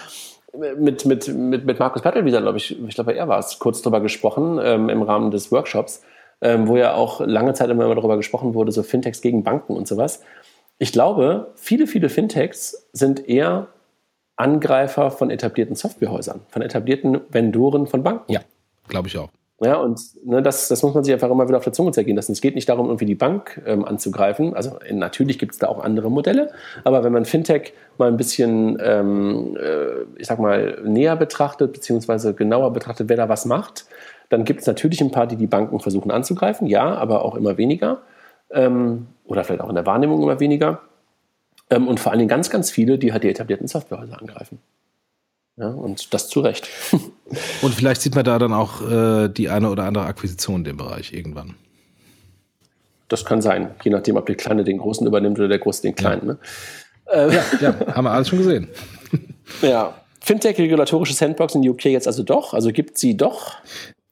mit, mit, mit, mit Markus Pattelwieser, glaube ich, ich glaube, er war es, kurz drüber gesprochen ähm, im Rahmen des Workshops, ähm, wo ja auch lange Zeit immer darüber gesprochen wurde, so Fintechs gegen Banken und sowas. Ich glaube, viele, viele Fintechs sind eher Angreifer von etablierten Softwarehäusern, von etablierten Vendoren von Banken. Ja, glaube ich auch. Ja, und ne, das, das muss man sich einfach immer wieder auf der Zunge zergehen lassen. Es geht nicht darum, irgendwie die Bank ähm, anzugreifen. Also natürlich gibt es da auch andere Modelle, aber wenn man Fintech mal ein bisschen, ähm, äh, ich sag mal, näher betrachtet, beziehungsweise genauer betrachtet, wer da was macht, dann gibt es natürlich ein paar, die die Banken versuchen anzugreifen, ja, aber auch immer weniger ähm, oder vielleicht auch in der Wahrnehmung immer weniger. Ähm, und vor allen Dingen ganz, ganz viele, die halt die etablierten Softwarehäuser angreifen. Ja, und das zu Recht. und vielleicht sieht man da dann auch äh, die eine oder andere Akquisition in dem Bereich irgendwann. Das kann sein, je nachdem, ob der Kleine den Großen übernimmt oder der Große den Kleinen. Ne? Ja. Ne? ja, haben wir alles schon gesehen. ja. Fintech regulatorische Sandbox in UK jetzt also doch? Also gibt sie doch?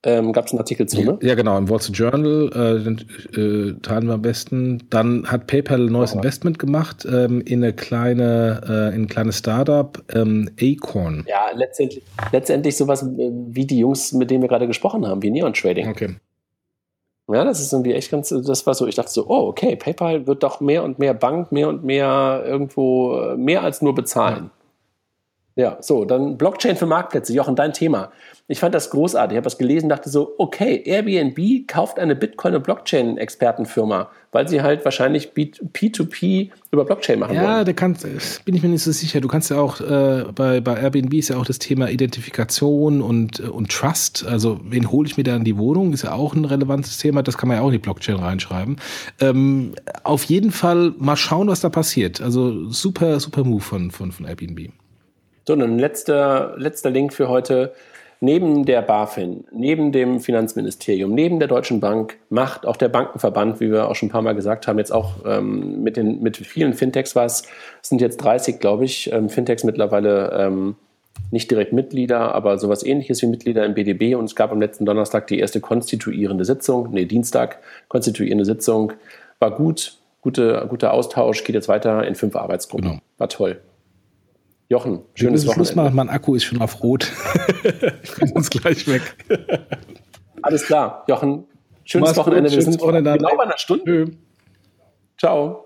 Ähm, gab es einen Artikel zu, ne? Ja, genau, im Wall Street Journal, äh, den äh, teilen wir am besten. Dann hat PayPal ein neues oh. Investment gemacht ähm, in eine kleine, äh, in ein kleines Startup, ähm, Acorn. Ja, letztendlich, letztendlich sowas äh, wie die Jungs, mit denen wir gerade gesprochen haben, wie Neon Trading. Okay. Ja, das ist irgendwie echt ganz, das war so, ich dachte so, oh, okay, PayPal wird doch mehr und mehr Bank, mehr und mehr irgendwo, äh, mehr als nur bezahlen. Ja. Ja, so, dann Blockchain für Marktplätze. Jochen, dein Thema. Ich fand das großartig. Ich habe das gelesen, dachte so, okay, Airbnb kauft eine Bitcoin- und Blockchain-Expertenfirma, weil sie halt wahrscheinlich P2P über Blockchain machen ja, wollen. Ja, da kannst, bin ich mir nicht so sicher. Du kannst ja auch, äh, bei, bei Airbnb ist ja auch das Thema Identifikation und, äh, und Trust. Also, wen hole ich mir da in die Wohnung? Ist ja auch ein relevantes Thema. Das kann man ja auch in die Blockchain reinschreiben. Ähm, auf jeden Fall mal schauen, was da passiert. Also, super, super Move von, von, von Airbnb. So, und ein letzter, letzter Link für heute. Neben der BaFin, neben dem Finanzministerium, neben der Deutschen Bank macht auch der Bankenverband, wie wir auch schon ein paar Mal gesagt haben, jetzt auch ähm, mit, den, mit vielen Fintechs was. Es sind jetzt 30, glaube ich, ähm, Fintechs mittlerweile ähm, nicht direkt Mitglieder, aber sowas ähnliches wie Mitglieder im BDB. Und es gab am letzten Donnerstag die erste konstituierende Sitzung, nee, Dienstag, konstituierende Sitzung. War gut, gute, guter Austausch, geht jetzt weiter in fünf Arbeitsgruppen. Genau. War toll. Jochen, schönes Wochenende. Schluss machen, mein Akku ist schon auf Rot. ich bin uns gleich weg. Alles klar, Jochen, schönes Mach's Wochenende. Gut, Wir sind genau bei einer Stunde. Ciao.